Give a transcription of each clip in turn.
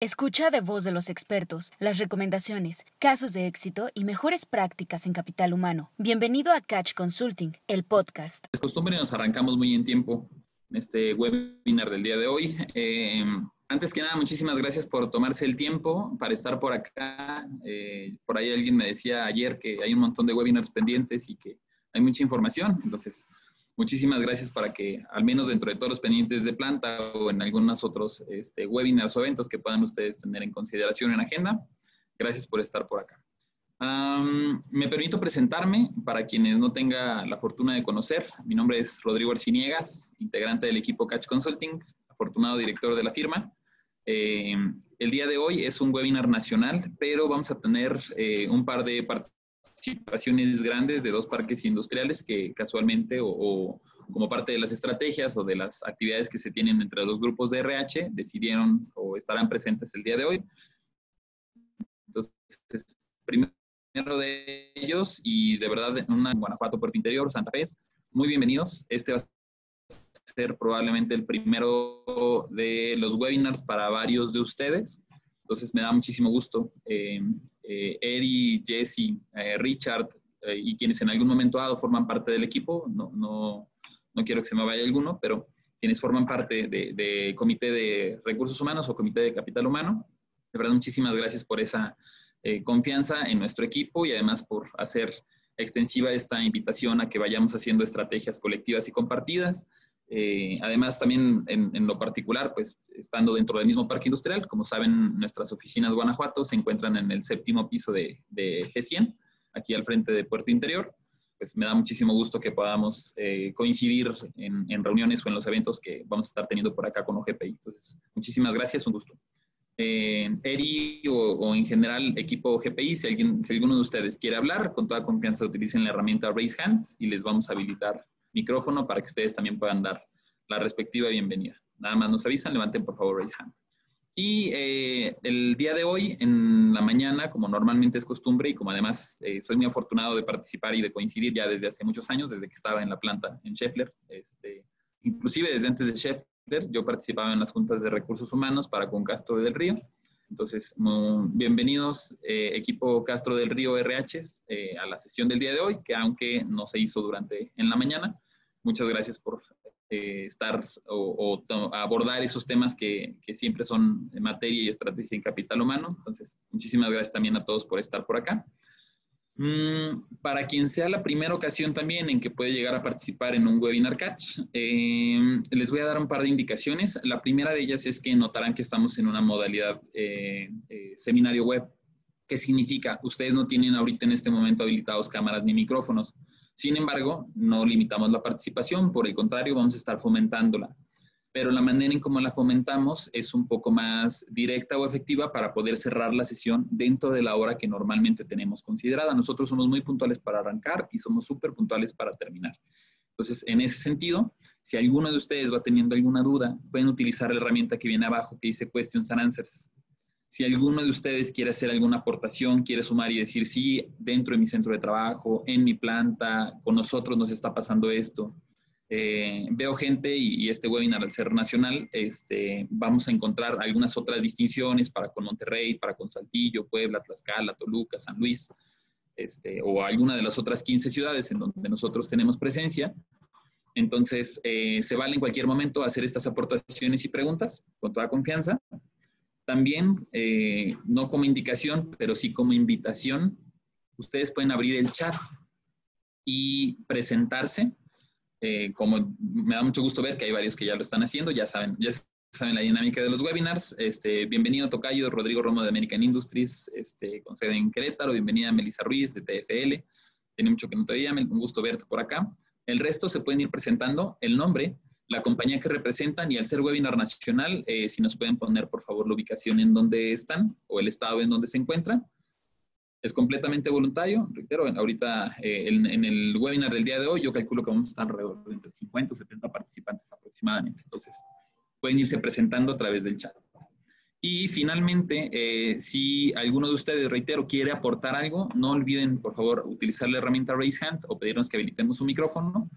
Escucha de voz de los expertos las recomendaciones, casos de éxito y mejores prácticas en capital humano. Bienvenido a Catch Consulting, el podcast. Es costumbre nos arrancamos muy en tiempo en este webinar del día de hoy. Eh, antes que nada, muchísimas gracias por tomarse el tiempo para estar por acá. Eh, por ahí alguien me decía ayer que hay un montón de webinars pendientes y que hay mucha información. Entonces, Muchísimas gracias para que, al menos dentro de todos los pendientes de planta o en algunos otros este, webinars o eventos que puedan ustedes tener en consideración en agenda, gracias por estar por acá. me permito presentarme para quienes no tenga la fortuna de conocer. Mi nombre es Rodrigo Arciniegas, integrante del equipo Catch Consulting, afortunado director de la firma. Eh, el día de hoy es un webinar nacional, pero vamos a tener eh, un par de participantes participaciones grandes de dos parques industriales que casualmente o, como parte de las estrategias o de las actividades que se tienen entre los grupos de RH decidieron o estarán presentes el día de hoy. Entonces, primero de ellos y de verdad una Guanajuato, Puerto Interior, Santa Fe, muy bienvenidos. Este va a ser probablemente el primero de los webinars para varios de ustedes. Entonces me da muchísimo gusto eh, eh, Eri, Jesse, eh, Richard eh, y quienes en algún momento dado forman parte del equipo, no, no, no quiero que se me vaya alguno, pero quienes forman parte del de Comité de Recursos Humanos o Comité de Capital Humano. De verdad, muchísimas gracias por esa confianza en nuestro equipo y además por hacer extensiva esta invitación a que vayamos haciendo estrategias colectivas y compartidas. Eh, además, también en, lo particular, pues estando dentro del mismo parque industrial, como saben, nuestras oficinas Guanajuato se encuentran en el séptimo piso de, G100, aquí al frente de Puerto Interior. Pues me da muchísimo gusto que podamos eh, coincidir en, reuniones o en los eventos que vamos a estar teniendo por acá con OGPI. Entonces, muchísimas gracias, un gusto. Eh, ERI o, en general equipo GPI, si, alguien, si alguno de ustedes quiere hablar, con toda confianza utilicen la herramienta Raise Hand y les vamos a habilitar micrófono para que ustedes también puedan dar la respectiva bienvenida. Nada más nos avisan, levanten por favor raise hand. Y eh, el día de hoy, en la mañana, como normalmente es costumbre y como además eh, soy muy afortunado de participar y de coincidir ya desde hace muchos años, desde que estaba en la planta en Scheffler, este, inclusive desde antes de Scheffler, yo participaba en las juntas de recursos humanos para con Castro del Río. Entonces, bienvenidos eh, equipo Castro del Río RH a la sesión del día de hoy, que aunque no se hizo durante en la mañana, muchas gracias por eh, estar o, abordar esos temas que, que, siempre son materia y estrategia en capital humano. Entonces, muchísimas gracias también a todos por estar por acá. Mm, para quien sea la primera ocasión también en que puede llegar a participar en un webinar catch, eh, les voy a dar un par de indicaciones. La primera de ellas es que notarán que estamos en una modalidad eh, seminario web. ¿Qué significa? Ustedes no tienen ahorita en este momento habilitados cámaras ni micrófonos. Sin embargo, no limitamos la participación, por el contrario, vamos a estar fomentándola. Pero la manera en cómo la fomentamos es un poco más directa o efectiva para poder cerrar la sesión dentro de la hora que normalmente tenemos considerada. Nosotros somos muy puntuales para arrancar y somos súper puntuales para terminar. Entonces, en ese sentido, si alguno de ustedes va teniendo alguna duda, pueden utilizar la herramienta que viene abajo que dice Questions and Answers. Si alguno de ustedes quiere hacer alguna aportación, quiere sumar y decir, sí, dentro de mi centro de trabajo, en mi planta, con nosotros nos está pasando esto. Eh, veo gente y, este webinar al ser nacional, este, vamos a encontrar algunas otras distinciones para con Monterrey, para con Saltillo, Puebla, Tlaxcala, Toluca, San Luis, este, o alguna de las otras 15 ciudades en donde nosotros tenemos presencia. Entonces, eh, se vale en cualquier momento hacer estas aportaciones y preguntas con toda confianza. También, eh, no como indicación, pero sí como invitación, ustedes pueden abrir el chat y presentarse. Eh, como me da mucho gusto ver que hay varios que ya lo están haciendo, ya saben, ya saben la dinámica de los webinars. Este, bienvenido Tocayo, Rodrigo Romo de American Industries, este, con sede en Querétaro. Bienvenida Melissa Ruiz de TFL. Tiene mucho que no te veía, un gusto verte por acá. El resto se pueden ir presentando el nombre, la compañía que representan y al ser webinar nacional, eh, si nos pueden poner por favor la ubicación en donde están o el estado en donde se encuentran. Es completamente voluntario, reitero, ahorita eh, en, el webinar del día de hoy yo calculo que vamos a estar alrededor de entre 50 o 70 participantes aproximadamente. Entonces, pueden irse presentando a través del chat. Y finalmente, eh, si alguno de ustedes, reitero, quiere aportar algo, no olviden, por favor, utilizar la herramienta Raise Hand o pedirnos que habilitemos un micrófono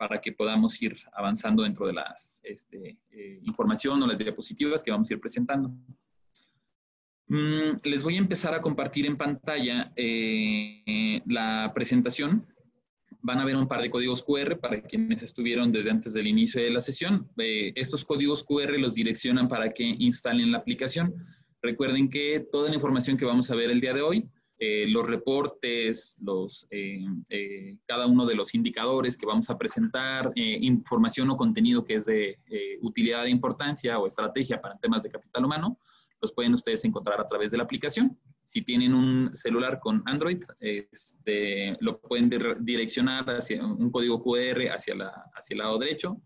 para que podamos ir avanzando dentro de la este, eh, información o las diapositivas que vamos a ir presentando. Mm, les voy a empezar a compartir en pantalla eh, la presentación. Van a ver un par de códigos QR para quienes estuvieron desde antes del inicio de la sesión. Eh, estos códigos QR los direccionan para que instalen la aplicación. Recuerden que toda la información que vamos a ver el día de hoy, eh, los reportes, los, cada uno de los indicadores que vamos a presentar, información o contenido que es de utilidad de importancia o estrategia para temas de capital humano, los pueden ustedes encontrar a través de la aplicación. Si tienen un celular con Android, este, lo pueden direccionar hacia un código QR hacia, la, hacia el lado derecho.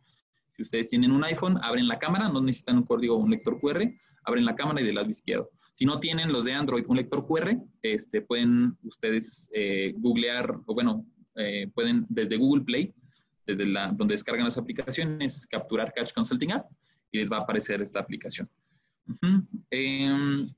Si ustedes tienen un iPhone, abren la cámara, no necesitan un código o un lector QR, abren la cámara y del lado izquierdo. Si no tienen los de Android un lector QR, este, pueden ustedes eh, googlear, o bueno, eh, pueden desde Google Play, desde la, donde descargan las aplicaciones, capturar Catch Consulting App y les va a aparecer esta aplicación. Em,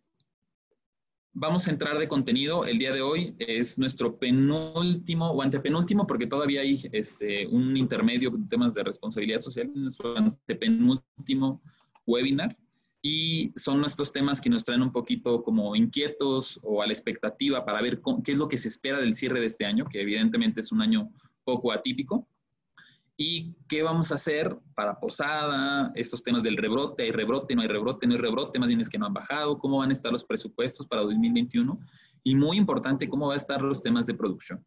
vamos a entrar de contenido. El día de hoy es nuestro penúltimo o antepenúltimo, porque todavía hay este, un intermedio en temas de responsabilidad social, nuestro antepenúltimo webinar. Y son nuestros temas que nos traen un poquito como inquietos o a la expectativa para ver qué es lo que se espera del cierre de este año, que evidentemente es un año poco atípico. Y qué vamos a hacer para posada, estos temas del rebrote, hay rebrote, no hay rebrote, no hay rebrote, más bien es que no han bajado, cómo van a estar los presupuestos para 2021 y muy importante, cómo van a estar los temas de producción.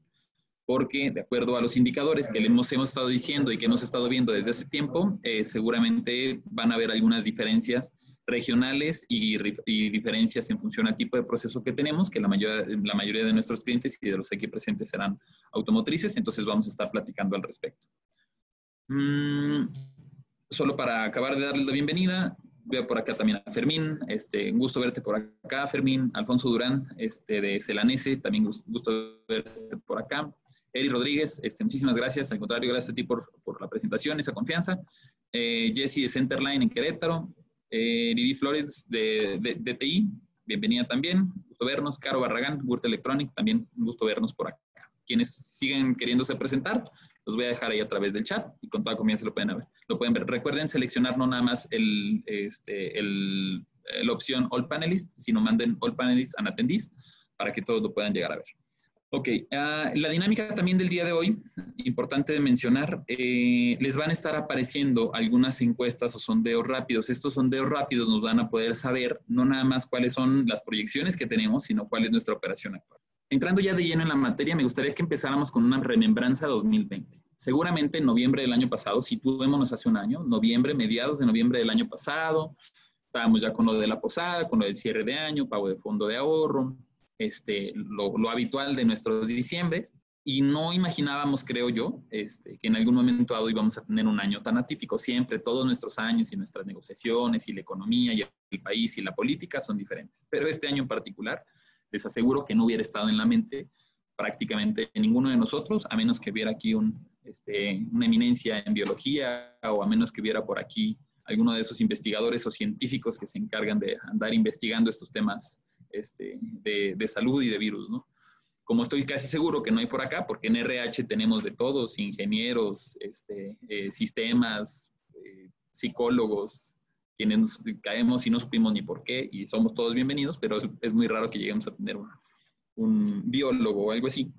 Porque de acuerdo a los indicadores que hemos, hemos estado diciendo y que hemos estado viendo desde hace tiempo, eh, seguramente van a haber algunas diferencias regionales y, y, diferencias en función al tipo de proceso que tenemos, que la mayoría, la mayoría de nuestros clientes y de los aquí presentes serán automotrices, entonces vamos a estar platicando al respecto. Mm, solo para acabar de darle la bienvenida, veo por acá también a Fermín, este, un gusto verte por acá, Fermín, Alfonso Durán, este, de Celanese, también gusto verte por acá. Eri Rodríguez, este, muchísimas gracias, al contrario, gracias a ti por, por la presentación, esa confianza. Eh, Jesse de Centerline en Querétaro, eh, Lili Flores de, de, TI, bienvenida también, gusto vernos. Caro Barragán, Wurt Electronic, también un gusto vernos por acá. Quienes siguen queriéndose presentar, los voy a dejar ahí a través del chat y con toda confianza lo pueden ver. Lo pueden ver. Recuerden seleccionar no nada más el, este, la opción All Panelists, sino manden All Panelists and Attendees para que todos lo puedan llegar a ver. Ok, uh, la dinámica también del día de hoy, importante de mencionar, eh, les van a estar apareciendo algunas encuestas o sondeos rápidos. Estos sondeos rápidos nos van a poder saber no nada más cuáles son las proyecciones que tenemos, sino cuál es nuestra operación actual. Entrando ya de lleno en la materia, me gustaría que empezáramos con una remembranza 2020. Seguramente en noviembre del año pasado, situémonos hace un año, noviembre, mediados de noviembre del año pasado, estábamos ya con lo de la posada, con lo del cierre de año, pago de fondo de ahorro, este, lo, habitual de nuestros diciembre, y no imaginábamos, creo yo, este, que en algún momento dado íbamos a tener un año tan atípico. Siempre, todos nuestros años y nuestras negociaciones y la economía y el país y la política son diferentes. Pero este año en particular les aseguro que no hubiera estado en la mente prácticamente ninguno de nosotros, a menos que hubiera aquí este, una eminencia en biología o a menos que hubiera por aquí alguno de esos investigadores o científicos que se encargan de andar investigando estos temas este, de, de, salud y de virus, ¿no? Como estoy casi seguro que no hay por acá, porque en RH tenemos de todos, ingenieros, este, eh, sistemas, eh, psicólogos, quienes caemos y no supimos ni por qué y somos todos bienvenidos, pero es, muy raro que lleguemos a tener un, biólogo o algo así.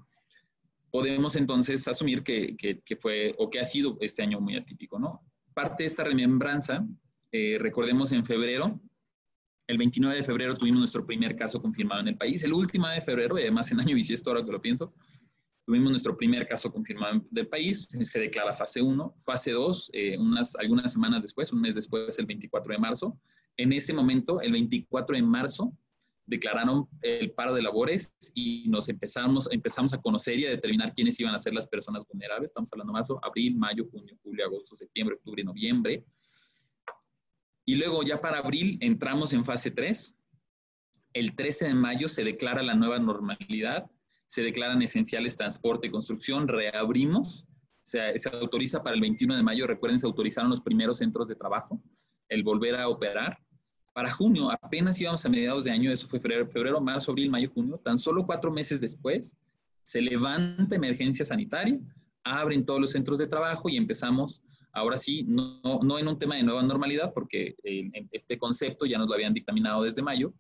Podemos entonces asumir que, que, fue o que ha sido este año muy atípico, ¿no? Parte de esta remembranza, eh, recordemos en febrero, el 29 de febrero tuvimos nuestro primer caso confirmado en el país, el último de febrero, y además en año bisiesto ahora que lo pienso, Tuvimos nuestro primer caso confirmado del país, se declara fase 1. Fase 2, eh, unas, algunas semanas después, un mes después, el 24 de marzo. En ese momento, el 24 de marzo, declararon el paro de labores y nos empezamos, empezamos a conocer y a determinar quiénes iban a ser las personas vulnerables. Estamos hablando marzo, abril, mayo, junio, julio, agosto, septiembre, octubre, noviembre. Y luego ya para abril entramos en fase 3. El 13 de mayo se declara la nueva normalidad. Se declaran esenciales transporte y construcción, reabrimos, se, se autoriza para el 21 de mayo, recuerden, se autorizaron los primeros centros de trabajo, el volver a operar. Para junio, apenas íbamos a mediados de año, eso fue febrero, febrero, marzo, abril, mayo, junio, tan solo cuatro meses después, se levanta emergencia sanitaria, abren todos los centros de trabajo y empezamos, ahora sí, no, no en un tema de nueva normalidad, porque este concepto ya nos lo habían dictaminado desde mayo,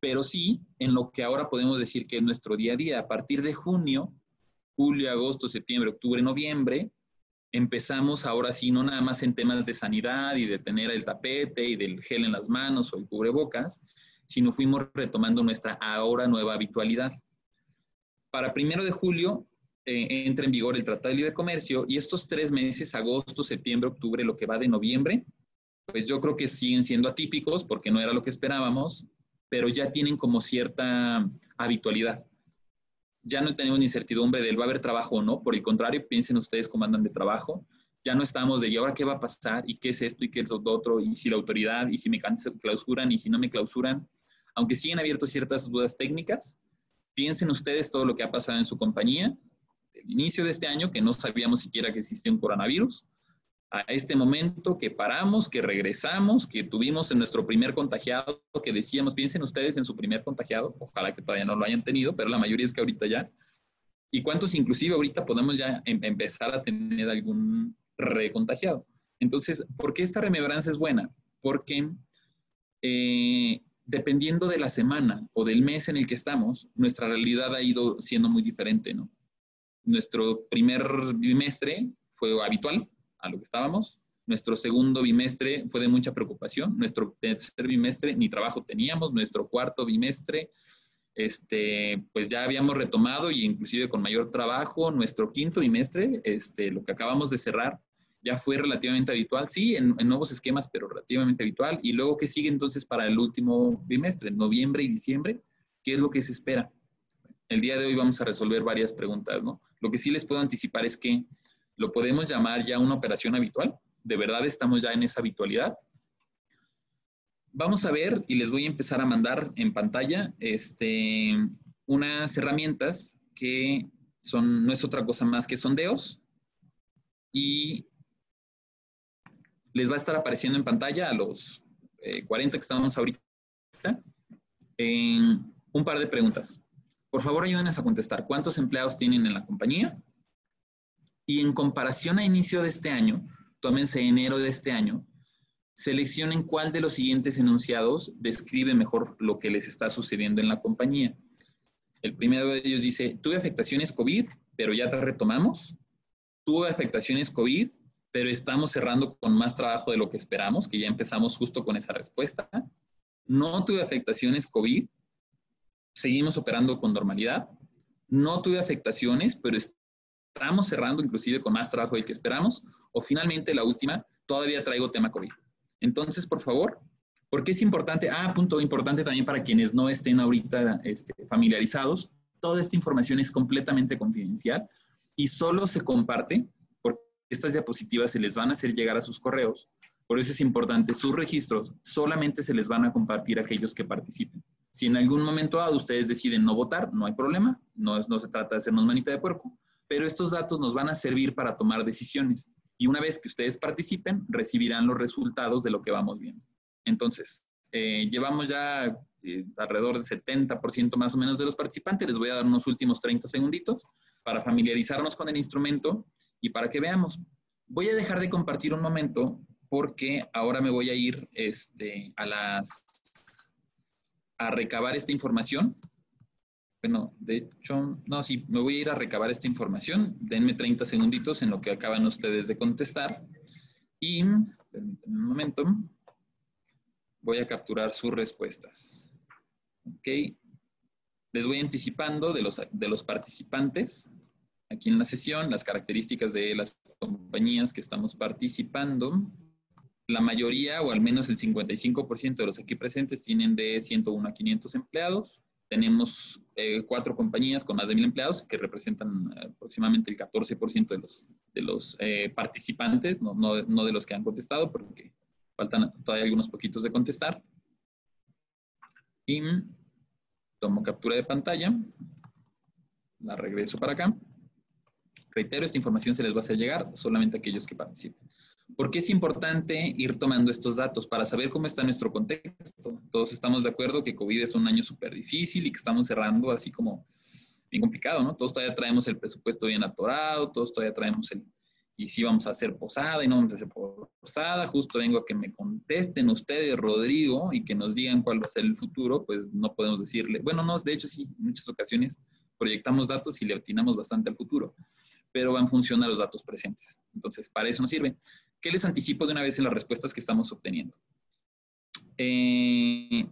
pero sí en lo que ahora podemos decir que es nuestro día a día. A partir de junio, julio, agosto, septiembre, octubre, noviembre, empezamos ahora sí, no nada más en temas de sanidad y de tener el tapete y del gel en las manos o el cubrebocas, sino fuimos retomando nuestra ahora nueva habitualidad. Para primero de julio eh, entra en vigor el Tratado de Libre Comercio y estos tres meses, agosto, septiembre, octubre, lo que va de noviembre, pues yo creo que siguen siendo atípicos porque no era lo que esperábamos, pero ya tienen como cierta habitualidad. Ya no tenemos incertidumbre del va a haber trabajo o no, por el contrario, piensen ustedes cómo andan de trabajo. Ya no estamos de, ¿y ahora qué va a pasar? ¿Y qué es esto? ¿Y qué es lo otro? ¿Y si la autoridad? ¿Y si me clausuran? ¿Y si no me clausuran? Aunque siguen abiertos ciertas dudas técnicas, piensen ustedes todo lo que ha pasado en su compañía el inicio de este año, que no sabíamos siquiera que existía un coronavirus, a este momento que paramos, que regresamos, que tuvimos en nuestro primer contagiado, que decíamos, piensen ustedes en su primer contagiado, ojalá que todavía no lo hayan tenido, pero la mayoría es que ahorita ya. ¿Y cuántos inclusive ahorita podemos ya em empezar a tener algún recontagiado? Entonces, ¿por qué esta remembranza es buena? Porque eh, dependiendo de la semana o del mes en el que estamos, nuestra realidad ha ido siendo muy diferente, ¿no? Nuestro primer bimestre fue habitual a lo que estábamos. Nuestro segundo bimestre fue de mucha preocupación. Nuestro tercer bimestre ni trabajo teníamos. Nuestro cuarto bimestre, este, pues ya habíamos retomado y inclusive con mayor trabajo. Nuestro quinto bimestre, este, lo que acabamos de cerrar, ya fue relativamente habitual. Sí, en, en nuevos esquemas, pero relativamente habitual. Y luego, ¿qué sigue entonces para el último bimestre? Noviembre y diciembre. ¿Qué es lo que se espera? El día de hoy vamos a resolver varias preguntas, ¿no? Lo que sí les puedo anticipar es que lo podemos llamar ya una operación habitual. De verdad estamos ya en esa habitualidad. Vamos a ver y les voy a empezar a mandar en pantalla este, unas herramientas que son, no es otra cosa más que sondeos y les va a estar apareciendo en pantalla a los 40 eh, que estamos ahorita un par de preguntas. Por favor, ayúdenos a contestar. ¿Cuántos empleados tienen en la compañía? Y en comparación a inicio de este año, tómense enero de este año, seleccionen cuál de los siguientes enunciados describe mejor lo que les está sucediendo en la compañía. El primero de ellos dice, tuve afectaciones COVID, pero ya te retomamos. Tuve afectaciones COVID, pero estamos cerrando con más trabajo de lo que esperamos, que ya empezamos justo con esa respuesta. No tuve afectaciones COVID, seguimos operando con normalidad. No tuve afectaciones, pero estamos cerrando inclusive con más trabajo del que esperamos. O finalmente, la última, todavía traigo tema COVID. Entonces, por favor, ¿por qué es importante? Ah, punto importante también para quienes no estén ahorita este, familiarizados. Toda esta información es completamente confidencial y solo se comparte porque estas diapositivas se les van a hacer llegar a sus correos. Por eso es importante, sus registros solamente se les van a compartir aquellos que participen. Si en algún momento dado ustedes deciden no votar, no hay problema, no, no se trata de hacernos manita de puerco, pero estos datos nos van a servir para tomar decisiones. Y una vez que ustedes participen, recibirán los resultados de lo que vamos viendo. Entonces, eh, llevamos ya eh, alrededor del 70% más o menos de los participantes. Les voy a dar unos últimos 30 segunditos para familiarizarnos con el instrumento y para que veamos. Voy a dejar de compartir un momento porque ahora me voy a ir este, a las a recabar esta información. Bueno, de hecho, no, sí, me voy a ir a recabar esta información. Denme 30 segunditos en lo que acaban ustedes de contestar. Y, permítanme un momento, voy a capturar sus respuestas. Ok. Les voy anticipando de los, de los participantes aquí en la sesión, las características de las compañías que estamos participando la mayoría, o al menos el 55% de los aquí presentes, tienen de 101 a 500 empleados. Tenemos eh, cuatro compañías con más de mil empleados que representan eh, aproximadamente el 14% de los, de los eh, participantes, no, no, no, de los que han contestado, porque faltan todavía algunos poquitos de contestar. Y tomo captura de pantalla, la regreso para acá. Reitero, esta información se les va a hacer llegar solamente a aquellos que participen. ¿Por qué es importante ir tomando estos datos? Para saber cómo está nuestro contexto. Todos estamos de acuerdo que COVID es un año súper difícil y que estamos cerrando así como bien complicado, ¿no? Todos todavía traemos el presupuesto bien atorado, todos todavía traemos el, y si vamos a hacer posada y no vamos a hacer posada, justo vengo a que me contesten ustedes, Rodrigo, y que nos digan cuál va a ser el futuro, pues no podemos decirle, bueno, no, de hecho sí, en muchas ocasiones proyectamos datos y le atinamos bastante al futuro, pero van a los datos presentes. Entonces, para eso nos sirve. ¿Qué les anticipo de una vez en las respuestas que estamos obteniendo? Eh,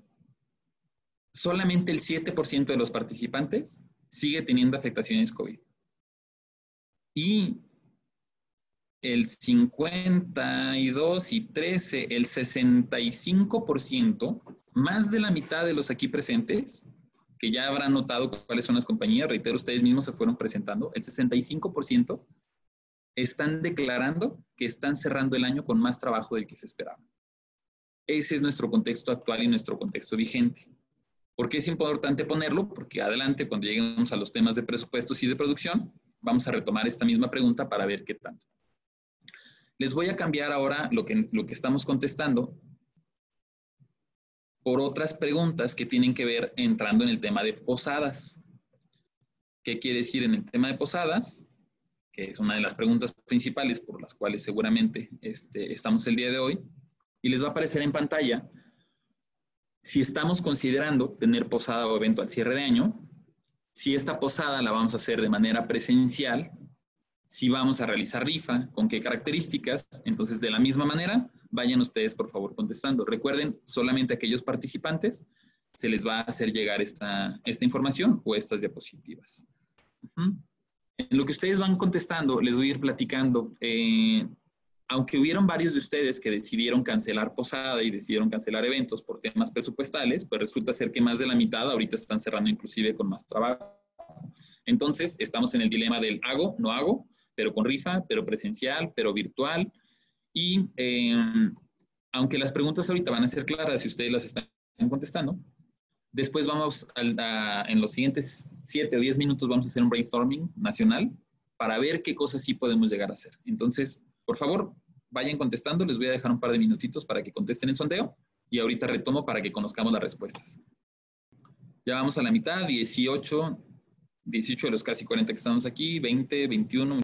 solamente el 7% de los participantes sigue teniendo afectaciones COVID. Y el 52 y 13, el 65%, más de la mitad de los aquí presentes, que ya habrán notado cuáles son las compañías, reitero, ustedes mismos se fueron presentando, el 65% están declarando que están cerrando el año con más trabajo del que se esperaba. Ese es nuestro contexto actual y nuestro contexto vigente. ¿Por qué es importante ponerlo? Porque adelante, cuando lleguemos a los temas de presupuestos y de producción, vamos a retomar esta misma pregunta para ver qué tanto. Les voy a cambiar ahora lo que, lo que estamos contestando por otras preguntas que tienen que ver entrando en el tema de posadas. ¿Qué quiere decir en el tema de posadas? Que es una de las preguntas principales por las cuales seguramente este, estamos el día de hoy. Y les va a aparecer en pantalla si estamos considerando tener posada o evento al cierre de año, si esta posada la vamos a hacer de manera presencial si vamos a realizar rifa, con qué características. Entonces, de la misma manera, vayan ustedes, por favor, contestando. Recuerden, solamente a aquellos participantes se les va a hacer llegar esta, esta información o estas diapositivas. En lo que ustedes van contestando, les voy a ir platicando. Eh, aunque hubieron varios de ustedes que decidieron cancelar posada y decidieron cancelar eventos por temas presupuestales, pues resulta ser que más de la mitad ahorita están cerrando inclusive con más trabajo. Entonces, estamos en el dilema del hago, no hago, pero con rifa, pero presencial, pero virtual. Y em, aunque las preguntas ahorita van a ser claras si ustedes las están contestando, después vamos a, en los siguientes siete o diez minutos vamos a hacer un brainstorming nacional para ver qué cosas sí podemos llegar a hacer. Entonces, por favor, vayan contestando. Les voy a dejar un par de minutitos para que contesten el sondeo y ahorita retomo para que conozcamos las respuestas. Ya vamos a la mitad, 18, 18 de los casi 40 que estamos aquí, 20, 21.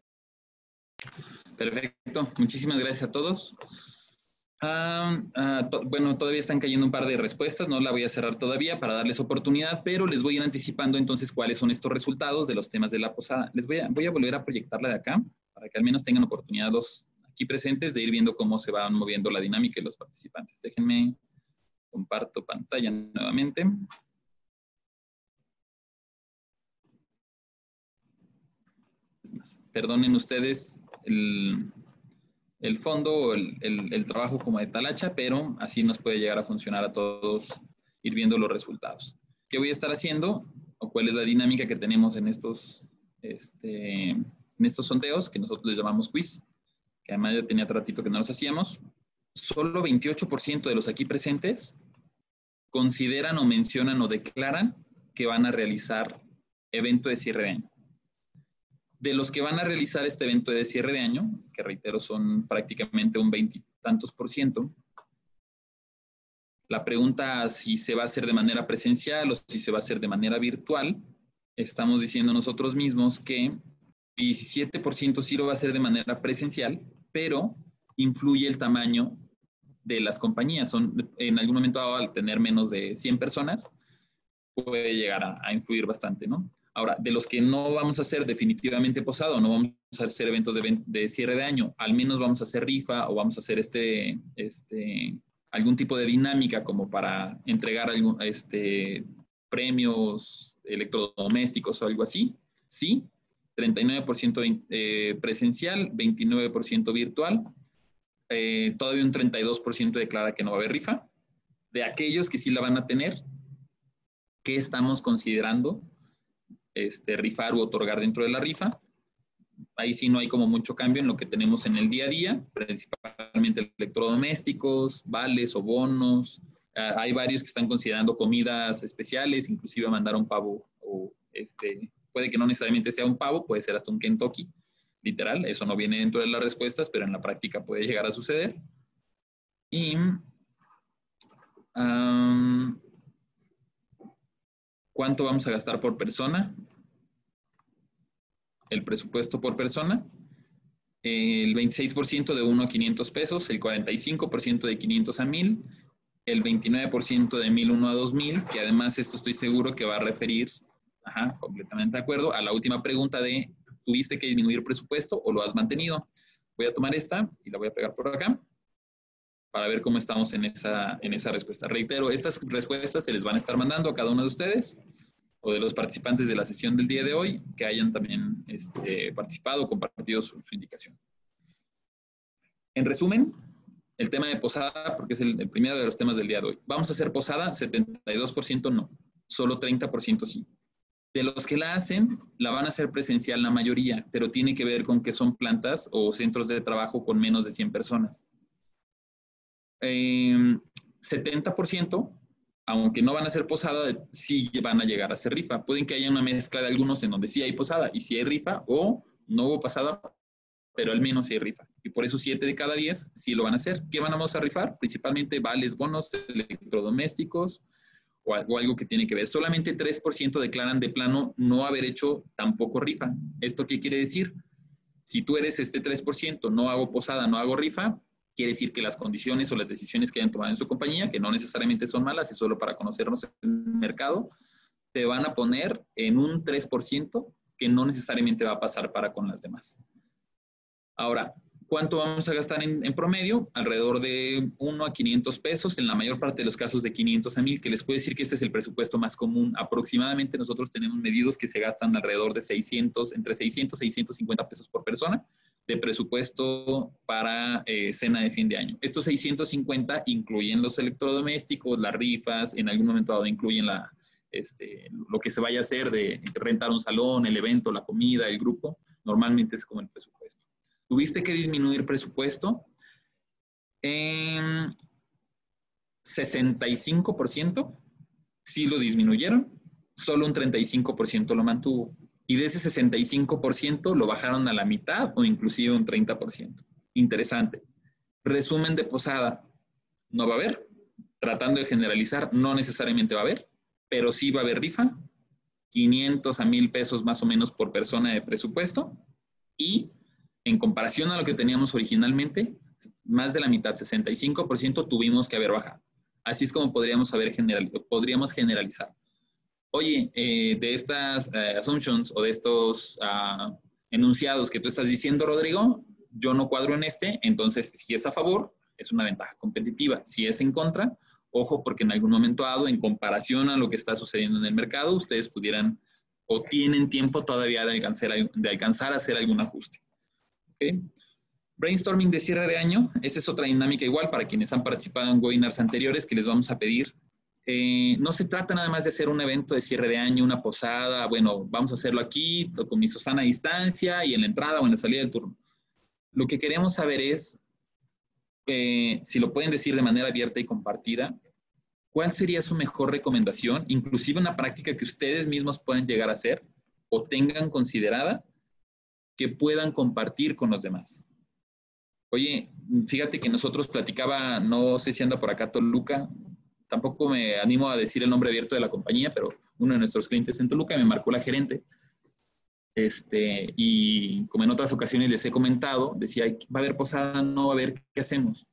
Perfecto, muchísimas gracias a todos. Ah, ah, bueno, todavía están cayendo un par de respuestas, no la voy a cerrar todavía para darles oportunidad, pero les voy a ir anticipando entonces cuáles son estos resultados de los temas de la posada. Les voy a, voy a volver a proyectarla de acá para que al menos tengan oportunidad los aquí presentes de ir viendo cómo se va moviendo la dinámica de los participantes. Déjenme, comparto pantalla nuevamente. Perdonen ustedes el, fondo o el, trabajo como de talacha, pero así nos puede llegar a funcionar a todos ir viendo los resultados. ¿Qué voy a estar haciendo? ¿O cuál es la dinámica que tenemos en estos, este, en estos sondeos que nosotros les llamamos quiz? Que además ya tenía ratito que no los hacíamos. Solo 28% de los aquí presentes consideran o mencionan o declaran que van a realizar evento de cierre de año de los que van a realizar este evento de cierre de año, que reitero son prácticamente un veintitantos por ciento, la pregunta si se va a hacer de manera presencial o si se va a hacer de manera virtual, estamos diciendo nosotros mismos que 17% sí lo va a hacer de manera presencial, pero influye el tamaño de las compañías. Son, en algún momento al tener menos de 100 personas, puede llegar a, a influir bastante, ¿no? Ahora, de los que no vamos a hacer definitivamente posado, no vamos a hacer eventos de, cierre de año, al menos vamos a hacer rifa o vamos a hacer este, este, algún tipo de dinámica como para entregar algún, este, premios electrodomésticos o algo así. Sí, 39% eh, presencial, 29% virtual, eh, todavía un 32% declara que no va a haber rifa. De aquellos que sí la van a tener, ¿qué estamos considerando este, rifar u otorgar dentro de la rifa. Ahí sí no hay como mucho cambio en lo que tenemos en el día a día, principalmente electrodomésticos, vales o bonos. Ah, hay varios que están considerando comidas especiales, inclusive mandar un pavo o este, puede que no necesariamente sea un pavo, puede ser hasta un Kentucky, literal. Eso no viene dentro de las respuestas, pero en la práctica puede llegar a suceder. Y ¿Cuánto vamos a gastar por persona? El presupuesto por persona. el 26% de 1 a 500 pesos, el 45% de 500 a 1000, el 29% de 1001 a 2000, que además esto estoy seguro que va a referir, ajá, completamente de acuerdo, a la última pregunta de, ¿tuviste que disminuir presupuesto o lo has mantenido? Voy a tomar esta y la voy a pegar por acá para ver cómo estamos en esa, en esa respuesta. Reitero, estas respuestas se les van a estar mandando a cada uno de ustedes o de los participantes de la sesión del día de hoy que hayan también este, participado o compartido su, indicación. En resumen, el tema de posada, porque es el, el, primero de los temas del día de hoy. Vamos a hacer posada, 72% no, solo 30% sí. De los que la hacen, la van a hacer presencial la mayoría, pero tiene que ver con que son plantas o centros de trabajo con menos de 100 personas. 70% em, aunque no van a ser posada, sí van a llegar a ser rifa. Pueden que haya una mezcla de algunos en donde sí hay posada y sí hay rifa, o no hubo pasada, pero al menos hay rifa. Y por eso 7 de cada 10 sí lo van a hacer. ¿Qué vamos a rifar? Principalmente vales, bonos, electrodomésticos o algo, algo que tiene que ver. Solamente 3% declaran de plano no haber hecho tampoco rifa. ¿Esto qué quiere decir? Si tú eres este 3%, no hago posada, no hago rifa, quiere decir que las condiciones o las decisiones que hayan tomado en su compañía, que no necesariamente son malas, y solo para conocernos el mercado, te van a poner en un 3% que no necesariamente va a pasar para con las demás. Ahora, ¿Cuánto vamos a gastar en, promedio? Alrededor de 1 a 500 pesos, en la mayor parte de los casos de 500 a 1000, que les puedo decir que este es el presupuesto más común. Aproximadamente nosotros tenemos medidos que se gastan alrededor de 600, entre 600 y 650 pesos por persona de presupuesto para eh, cena de fin de año. Estos 650 incluyen los electrodomésticos, las rifas, en algún momento dado incluyen la, este, lo que se vaya a hacer de rentar un salón, el evento, la comida, el grupo. Normalmente es como el presupuesto. ¿Tuviste que disminuir presupuesto? En 65% sí lo disminuyeron, solo un 35% lo mantuvo. Y de ese 65% lo bajaron a la mitad o inclusive un 30%. Interesante. Resumen de posada. No va a haber. Tratando de generalizar, no necesariamente va a haber, pero sí va a haber rifa. 500 a 1000 pesos más o menos por persona de presupuesto. Y en comparación a lo que teníamos originalmente, más de la mitad, 65%, tuvimos que haber bajado. Así es como podríamos, haber general, podríamos generalizar. Oye, eh, de estas eh, assumptions o de estos uh, enunciados que tú estás diciendo, Rodrigo, yo no cuadro en este, entonces si es a favor, es una ventaja competitiva. Si es en contra, ojo, porque en algún momento dado, en comparación a lo que está sucediendo en el mercado, ustedes pudieran o tienen tiempo todavía de alcanzar, de alcanzar a hacer algún ajuste. Brainstorming de cierre de año, esa es otra dinámica igual para quienes han participado en webinars anteriores que les vamos a pedir. Eh, no se trata nada más de hacer un evento de cierre de año, una posada, bueno, vamos a hacerlo aquí con mi Susana a distancia y en la entrada o en la salida del turno. Lo que queremos saber es, eh, si lo pueden decir de manera abierta y compartida, ¿cuál sería su mejor recomendación, inclusive una práctica que ustedes mismos pueden llegar a hacer o tengan considerada que puedan compartir con los demás. Oye, fíjate que nosotros platicaba, no sé si anda por acá Toluca, tampoco me animo a decir el nombre abierto de la compañía, pero uno de nuestros clientes en Toluca me marcó la gerente. Este, y como en otras ocasiones les he comentado, decía, va a haber posada, no va a haber, ¿qué hacemos?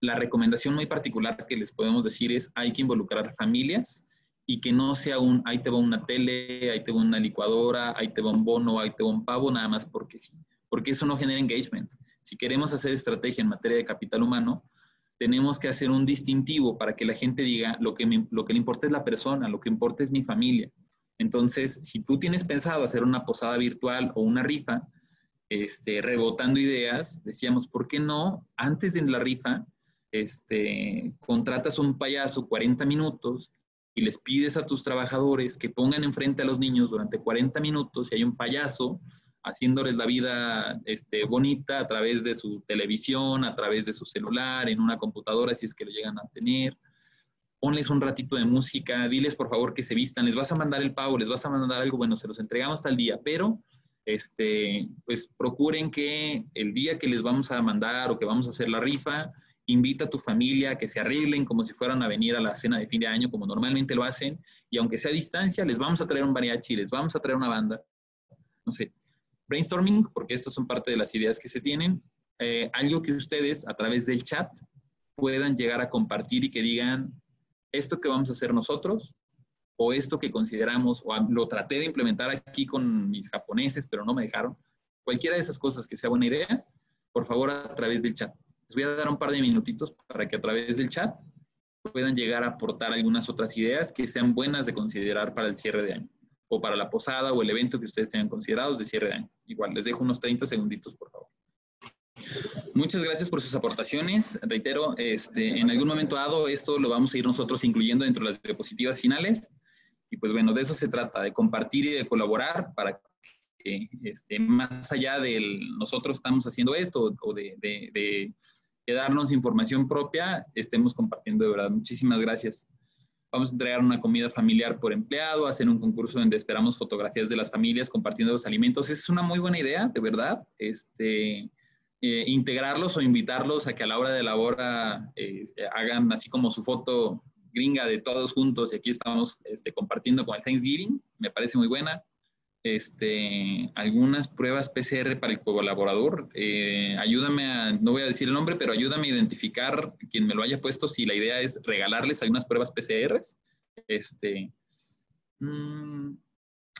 La recomendación muy particular que les podemos decir es, hay que involucrar familias y que no sea un, ahí te va una tele, ahí te va una licuadora, ahí te va un bono, ahí te va un pavo, nada más porque sí, porque eso no genera engagement. Si queremos hacer estrategia en materia de capital humano, tenemos que hacer un distintivo para que la gente diga, lo que, lo que le importa es la persona, lo que importa es mi familia. Entonces, si tú tienes pensado hacer una posada virtual o una rifa, este, rebotando ideas, decíamos, ¿por qué no? Antes de la rifa, este, contratas un payaso 40 minutos y les pides a tus trabajadores que pongan enfrente a los niños durante 40 minutos y hay un payaso haciéndoles la vida este, bonita a través de su televisión, a través de su celular, en una computadora, si es que lo llegan a tener. Ponles un ratito de música, diles por favor que se vistan, les vas a mandar el pago, les vas a mandar algo, bueno, se los entregamos tal día, pero este, pues procuren que el día que les vamos a mandar o que vamos a hacer la rifa, invita a tu familia a que se arreglen como si fueran a venir a la cena de fin de año, como normalmente lo hacen, y aunque sea a distancia, les vamos a traer un mariachi, les vamos a traer una banda, no sé. brainstorming, porque estas son parte de las ideas que se tienen, eh, algo que ustedes a través del chat puedan llegar a compartir y que digan, esto que vamos a hacer nosotros, o esto que consideramos, o lo traté de implementar aquí con mis japoneses, pero no me dejaron, cualquiera de esas cosas que sea buena idea, por favor a través del chat. Les voy a dar un par de minutitos para que a través del chat puedan llegar a aportar algunas otras ideas que sean buenas de considerar para el cierre de año o para la posada o el evento que ustedes tengan considerados de cierre de año. Igual, les dejo unos 30 segunditos, por favor. Muchas gracias por sus aportaciones. Reitero, este, en algún momento dado esto lo vamos a ir nosotros incluyendo dentro de las diapositivas finales. Y pues bueno, de eso se trata, de compartir y de colaborar para que este, más allá de nosotros estamos haciendo esto o de, darnos información propia, estemos compartiendo de verdad. Muchísimas gracias. Vamos a entregar una comida familiar por empleado, hacer un concurso donde esperamos fotografías de las familias compartiendo los alimentos. Es una muy buena idea, de verdad. Este, eh, integrarlos o invitarlos a que a la hora de la hora eh, hagan así como su foto gringa de todos juntos y aquí estamos este, compartiendo con el Thanksgiving. Me parece muy buena este, algunas pruebas PCR para el colaborador. Eh, ayúdame a, no voy a decir el nombre, pero ayúdame a identificar quien me lo haya puesto si la idea es regalarles algunas pruebas PCR. Este, mm,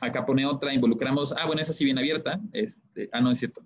acá pone otra, involucramos, ah, bueno, esa sí bien abierta. Este, ah, no, es cierto.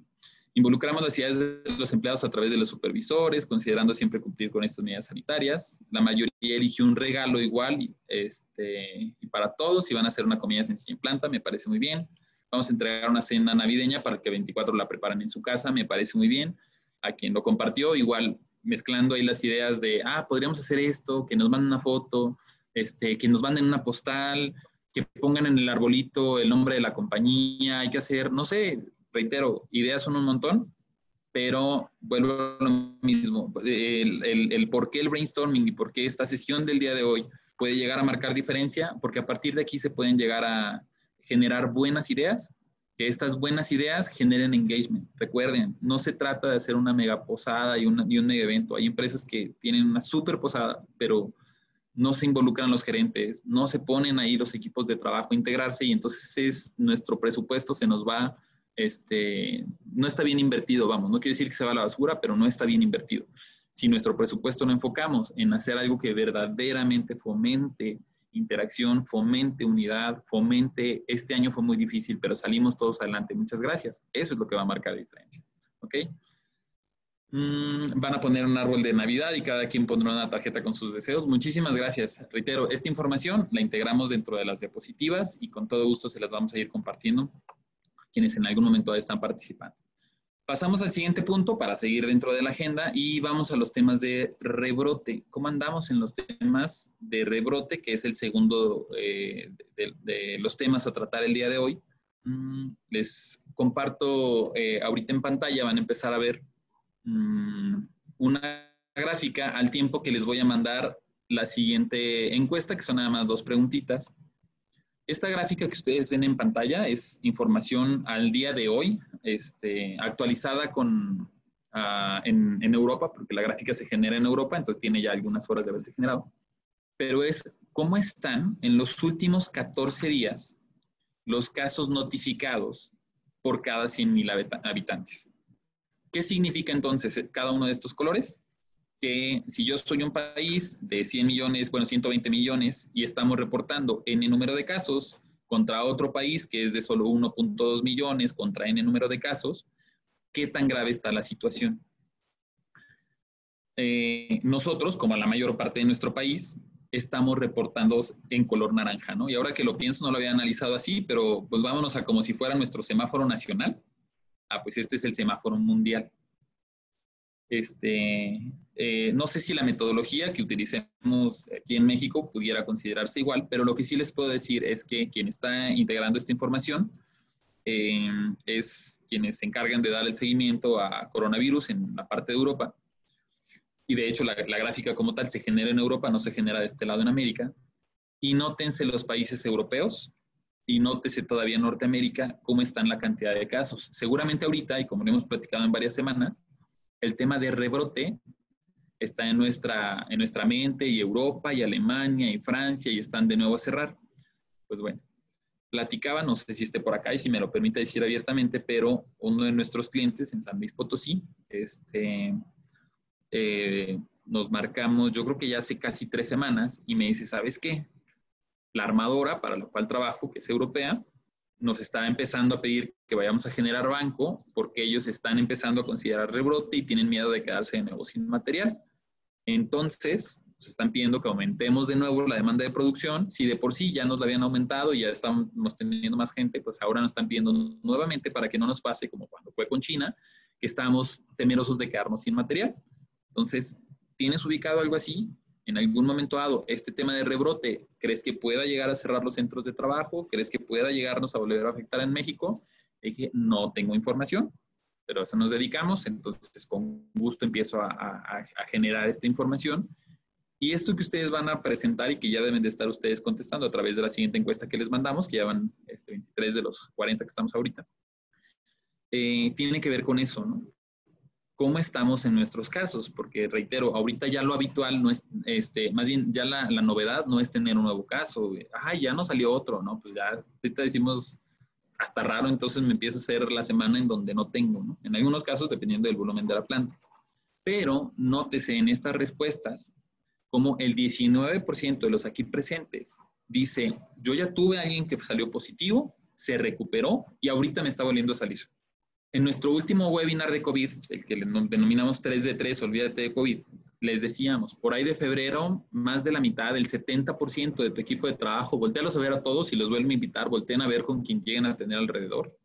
Involucramos las ideas de los empleados a través de los supervisores, considerando siempre cumplir con estas medidas sanitarias. La mayoría eligió un regalo igual este, y para todos y van a hacer una comida sencilla en planta, me parece muy bien. Vamos a entregar una cena navideña para que 24 la preparen en su casa, me parece muy bien. A quien lo compartió, igual mezclando ahí las ideas de, ah, podríamos hacer esto, que nos manden una foto, este, que nos manden una postal, que pongan en el arbolito el nombre de la compañía, hay que hacer, no sé, reitero, ideas son un montón, pero vuelvo a lo mismo, el, el, por qué el brainstorming y por qué esta sesión del día de hoy puede llegar a marcar diferencia, porque a partir de aquí se pueden llegar a generar buenas ideas, que estas buenas ideas generen engagement. Recuerden, no se trata de hacer una mega posada y, una, y un mega evento. Hay empresas que tienen una super posada, pero no se involucran los gerentes, no se ponen ahí los equipos de trabajo a integrarse y entonces es, nuestro presupuesto se nos va este, no está bien invertido, vamos, no quiero decir que se va a la basura, pero no está bien invertido. Si nuestro presupuesto lo enfocamos en hacer algo que verdaderamente fomente interacción, fomente unidad, fomente, este año fue muy difícil, pero salimos todos adelante, muchas gracias. Eso es lo que va a marcar la diferencia. ¿Ok? Mm, van a poner un árbol de Navidad y cada quien pondrá una tarjeta con sus deseos. Muchísimas gracias. Reitero, esta información la integramos dentro de las diapositivas y con todo gusto se las vamos a ir compartiendo quienes en algún momento están participando. Pasamos al siguiente punto para seguir dentro de la agenda y vamos a los temas de rebrote. ¿Cómo andamos en los temas de rebrote, que es el segundo eh, de, los temas a tratar el día de hoy? Mm, les comparto eh, ahorita en pantalla, van a empezar a ver mm, una gráfica al tiempo que les voy a mandar la siguiente encuesta, que son nada más dos preguntitas. Esta gráfica que ustedes ven en pantalla es información al día de hoy, este, actualizada con, ah, en, en, Europa, porque la gráfica se genera en Europa, entonces tiene ya algunas horas de haberse generado. Pero es cómo están en los últimos 14 días los casos notificados por cada 100.000 habitantes. ¿Qué significa entonces cada uno de estos colores? Que si yo soy un país de 100 millones, bueno, 120 millones, y estamos reportando N número de casos contra otro país que es de solo 1.2 millones contra N número de casos, ¿qué tan grave está la situación? Eh, nosotros, como la mayor parte de nuestro país, estamos reportando en color naranja, ¿no? Y ahora que lo pienso, no lo había analizado así, pero pues vámonos a como si fuera nuestro semáforo nacional. Ah, pues este es el semáforo mundial. Este, eh, no sé si la metodología que utilicemos aquí en México pudiera considerarse igual, pero lo que sí les puedo decir es que quien está integrando esta información eh, es quienes se encargan de dar el seguimiento a coronavirus en la parte de Europa. Y de hecho la, gráfica como tal se genera en Europa, no se genera de este lado en América. Y nótense los países europeos y nótese todavía Norteamérica cómo está en la cantidad de casos. Seguramente ahorita, y como lo hemos platicado en varias semanas, el tema de rebrote está en nuestra, en nuestra mente y Europa y Alemania y Francia y están de nuevo a cerrar. Pues bueno, platicaba, no sé si esté por acá y si me lo permite decir abiertamente, pero uno de nuestros clientes en San Luis Potosí, este, eh, nos marcamos, yo creo que ya hace casi tres semanas, y me dice, ¿sabes qué? La armadora para la cual trabajo, que es europea, nos está empezando a pedir que vayamos a generar banco porque ellos están empezando a considerar rebrote y tienen miedo de quedarse de nuevo sin material. Entonces, nos están pidiendo que aumentemos de nuevo la demanda de producción. Si de por sí ya nos la habían aumentado y ya estamos teniendo más gente, pues ahora nos están pidiendo nuevamente para que no nos pase como cuando fue con China, que estamos temerosos de quedarnos sin material. Entonces, ¿tienes ubicado algo así? En algún momento dado este tema de rebrote, ¿crees que pueda llegar a cerrar los centros de trabajo? ¿Crees que pueda llegarnos a volver a afectar en México? dije, no tengo información, pero a eso nos dedicamos, entonces con gusto empiezo a, generar esta información. Y esto que ustedes van a presentar y que ya deben de estar ustedes contestando a través de la siguiente encuesta que les mandamos, que ya van este, 23 de los 40 que estamos ahorita, eh, tiene que ver con eso, ¿no? Cómo estamos en nuestros casos, porque reitero, ahorita ya lo habitual no es, este, más bien ya la, la novedad no es tener un nuevo caso, ay, ya no salió otro, ¿no? Pues ya ahorita decimos hasta raro, entonces me empieza a ser la semana en donde no tengo, ¿no? En algunos casos dependiendo del volumen de la planta. Pero nótese en estas respuestas como el 19% de los aquí presentes dice, yo ya tuve a alguien que salió positivo, se recuperó y ahorita me está volviendo a salir. En nuestro último webinar de COVID, el que denominamos 3 de 3, olvídate de COVID, les decíamos, por ahí de febrero, más de la mitad, el 70% de tu equipo de trabajo, voltealos a ver a todos y los vuelven a invitar, volteen a ver con quien lleguen a tener alrededor.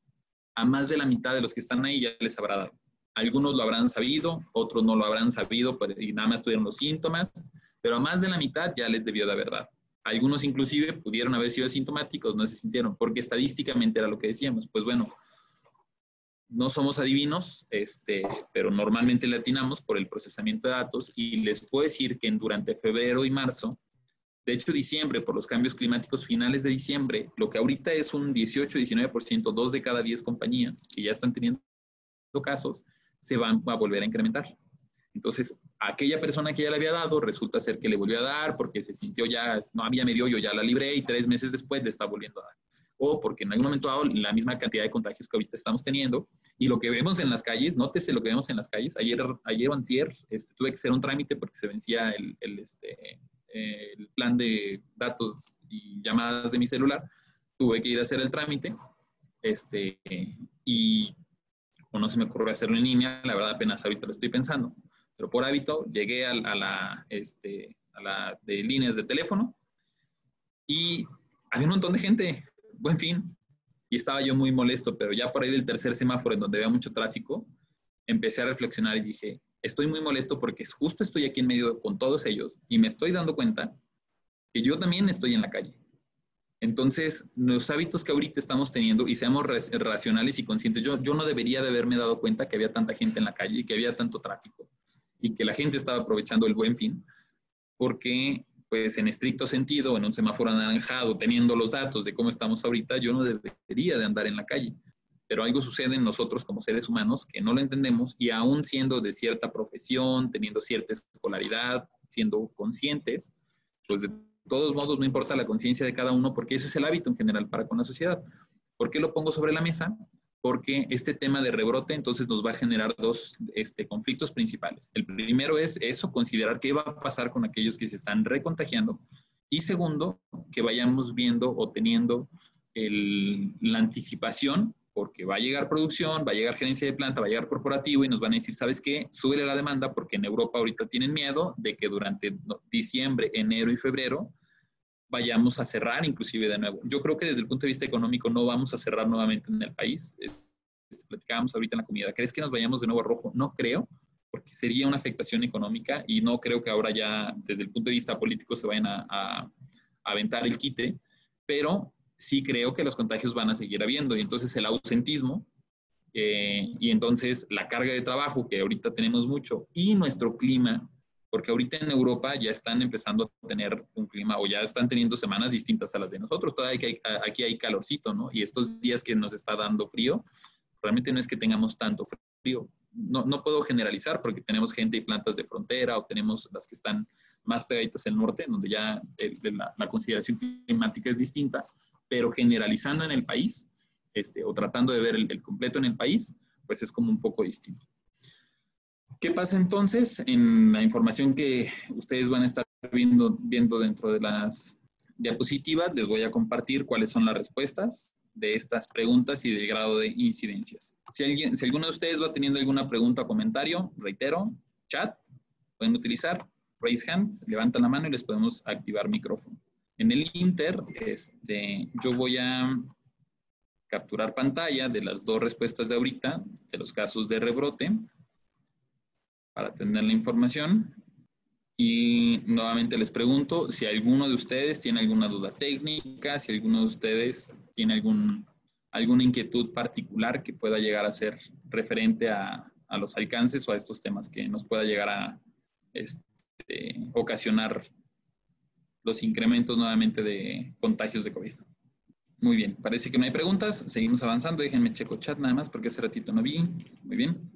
A más de la mitad de los que están ahí ya les habrá dado. Algunos lo habrán sabido, otros no lo habrán sabido y nada más tuvieron los síntomas, pero a más de la mitad ya les debió de haber dado. Algunos inclusive pudieron haber sido asintomáticos, no se sintieron, porque estadísticamente era lo que decíamos. Pues bueno, no somos adivinos, este, pero normalmente le atinamos por el procesamiento de datos y les puedo decir que durante febrero y marzo, de hecho diciembre, por los cambios climáticos finales de diciembre, lo que ahorita es un 18-19%, dos de cada diez compañías que ya están teniendo casos, se van a volver a incrementar. Entonces, aquella persona que ya le había dado, resulta ser que le volvió a dar porque se sintió ya, no había medio, yo ya la libré y tres meses después le está volviendo a dar. O porque en algún momento dado la misma cantidad de contagios que ahorita estamos teniendo y lo que vemos en las calles, nótese lo que vemos en las calles. Ayer, ayer o antier, este, tuve que hacer un trámite porque se vencía el, el, este, el plan de datos y llamadas de mi celular. Tuve que ir a hacer el trámite este, y o no se me ocurrió hacerlo en línea, la verdad apenas ahorita lo estoy pensando pero por hábito llegué a, la, este, a la de líneas de teléfono y había un montón de gente, buen fin, y estaba yo muy molesto, pero ya por ahí del tercer semáforo en donde había mucho tráfico, empecé a reflexionar y dije, estoy muy molesto porque justo estoy aquí en medio con todos ellos y me estoy dando cuenta que yo también estoy en la calle. Entonces, los hábitos que ahorita estamos teniendo, y seamos racionales y conscientes, yo, yo no debería de haberme dado cuenta que había tanta gente en la calle y que había tanto tráfico y que la gente estaba aprovechando el buen fin, porque pues en estricto sentido, en un semáforo anaranjado, teniendo los datos de cómo estamos ahorita, yo no debería de andar en la calle. Pero algo sucede en nosotros como seres humanos que no lo entendemos y aún siendo de cierta profesión, teniendo cierta escolaridad, siendo conscientes, pues de todos modos no importa la conciencia de cada uno porque ese es el hábito en general para con la sociedad. ¿Por qué lo pongo sobre la mesa? Porque este tema de rebrote entonces nos va a generar dos este, conflictos principales. El primero es eso, considerar qué va a pasar con aquellos que se están recontagiando. Y segundo, que vayamos viendo o teniendo la anticipación, porque va a llegar producción, va a llegar gerencia de planta, va a llegar corporativo y nos van a decir, ¿sabes qué? Súbele la demanda porque en Europa ahorita tienen miedo de que durante diciembre, enero y febrero vayamos a cerrar inclusive de nuevo. Yo creo que desde el punto de vista económico no vamos a cerrar nuevamente en el país. Este, platicábamos ahorita en la comunidad. ¿Crees que nos vayamos de nuevo a rojo? No creo, porque sería una afectación económica y no creo que ahora ya desde el punto de vista político se vayan a, aventar el quite, pero sí creo que los contagios van a seguir habiendo y entonces el ausentismo eh, y entonces la carga de trabajo que ahorita tenemos mucho y nuestro clima porque ahorita en Europa ya están empezando a tener un clima o ya están teniendo semanas distintas a las de nosotros. Todavía aquí hay calorcito, ¿no? Y estos días que nos está dando frío, realmente no es que tengamos tanto frío. No, no puedo generalizar porque tenemos gente y plantas de frontera o tenemos las que están más pegaditas al norte, donde ya la, la consideración climática es distinta, pero generalizando en el país, este, o tratando de ver el, completo en el país, pues es como un poco distinto. ¿Qué pasa entonces en la información que ustedes van a estar viendo, viendo dentro de las diapositivas? Les voy a compartir cuáles son las respuestas de estas preguntas y del grado de incidencias. Si, alguien, si alguno de ustedes va teniendo alguna pregunta o comentario, reitero, chat, pueden utilizar, raise hand, levantan la mano y les podemos activar micrófono. En el Inter, este, yo voy a capturar pantalla de las dos respuestas de ahorita, de los casos de rebrote, para tener la información. Y nuevamente les pregunto si alguno de ustedes tiene alguna duda técnica, si alguno de ustedes tiene algún, alguna inquietud particular que pueda llegar a ser referente a, a los alcances o a estos temas que nos pueda llegar a este, ocasionar los incrementos nuevamente de contagios de COVID. Muy bien, parece que no hay preguntas. Seguimos avanzando. Déjenme checo chat nada más porque hace ratito no vi. Muy bien.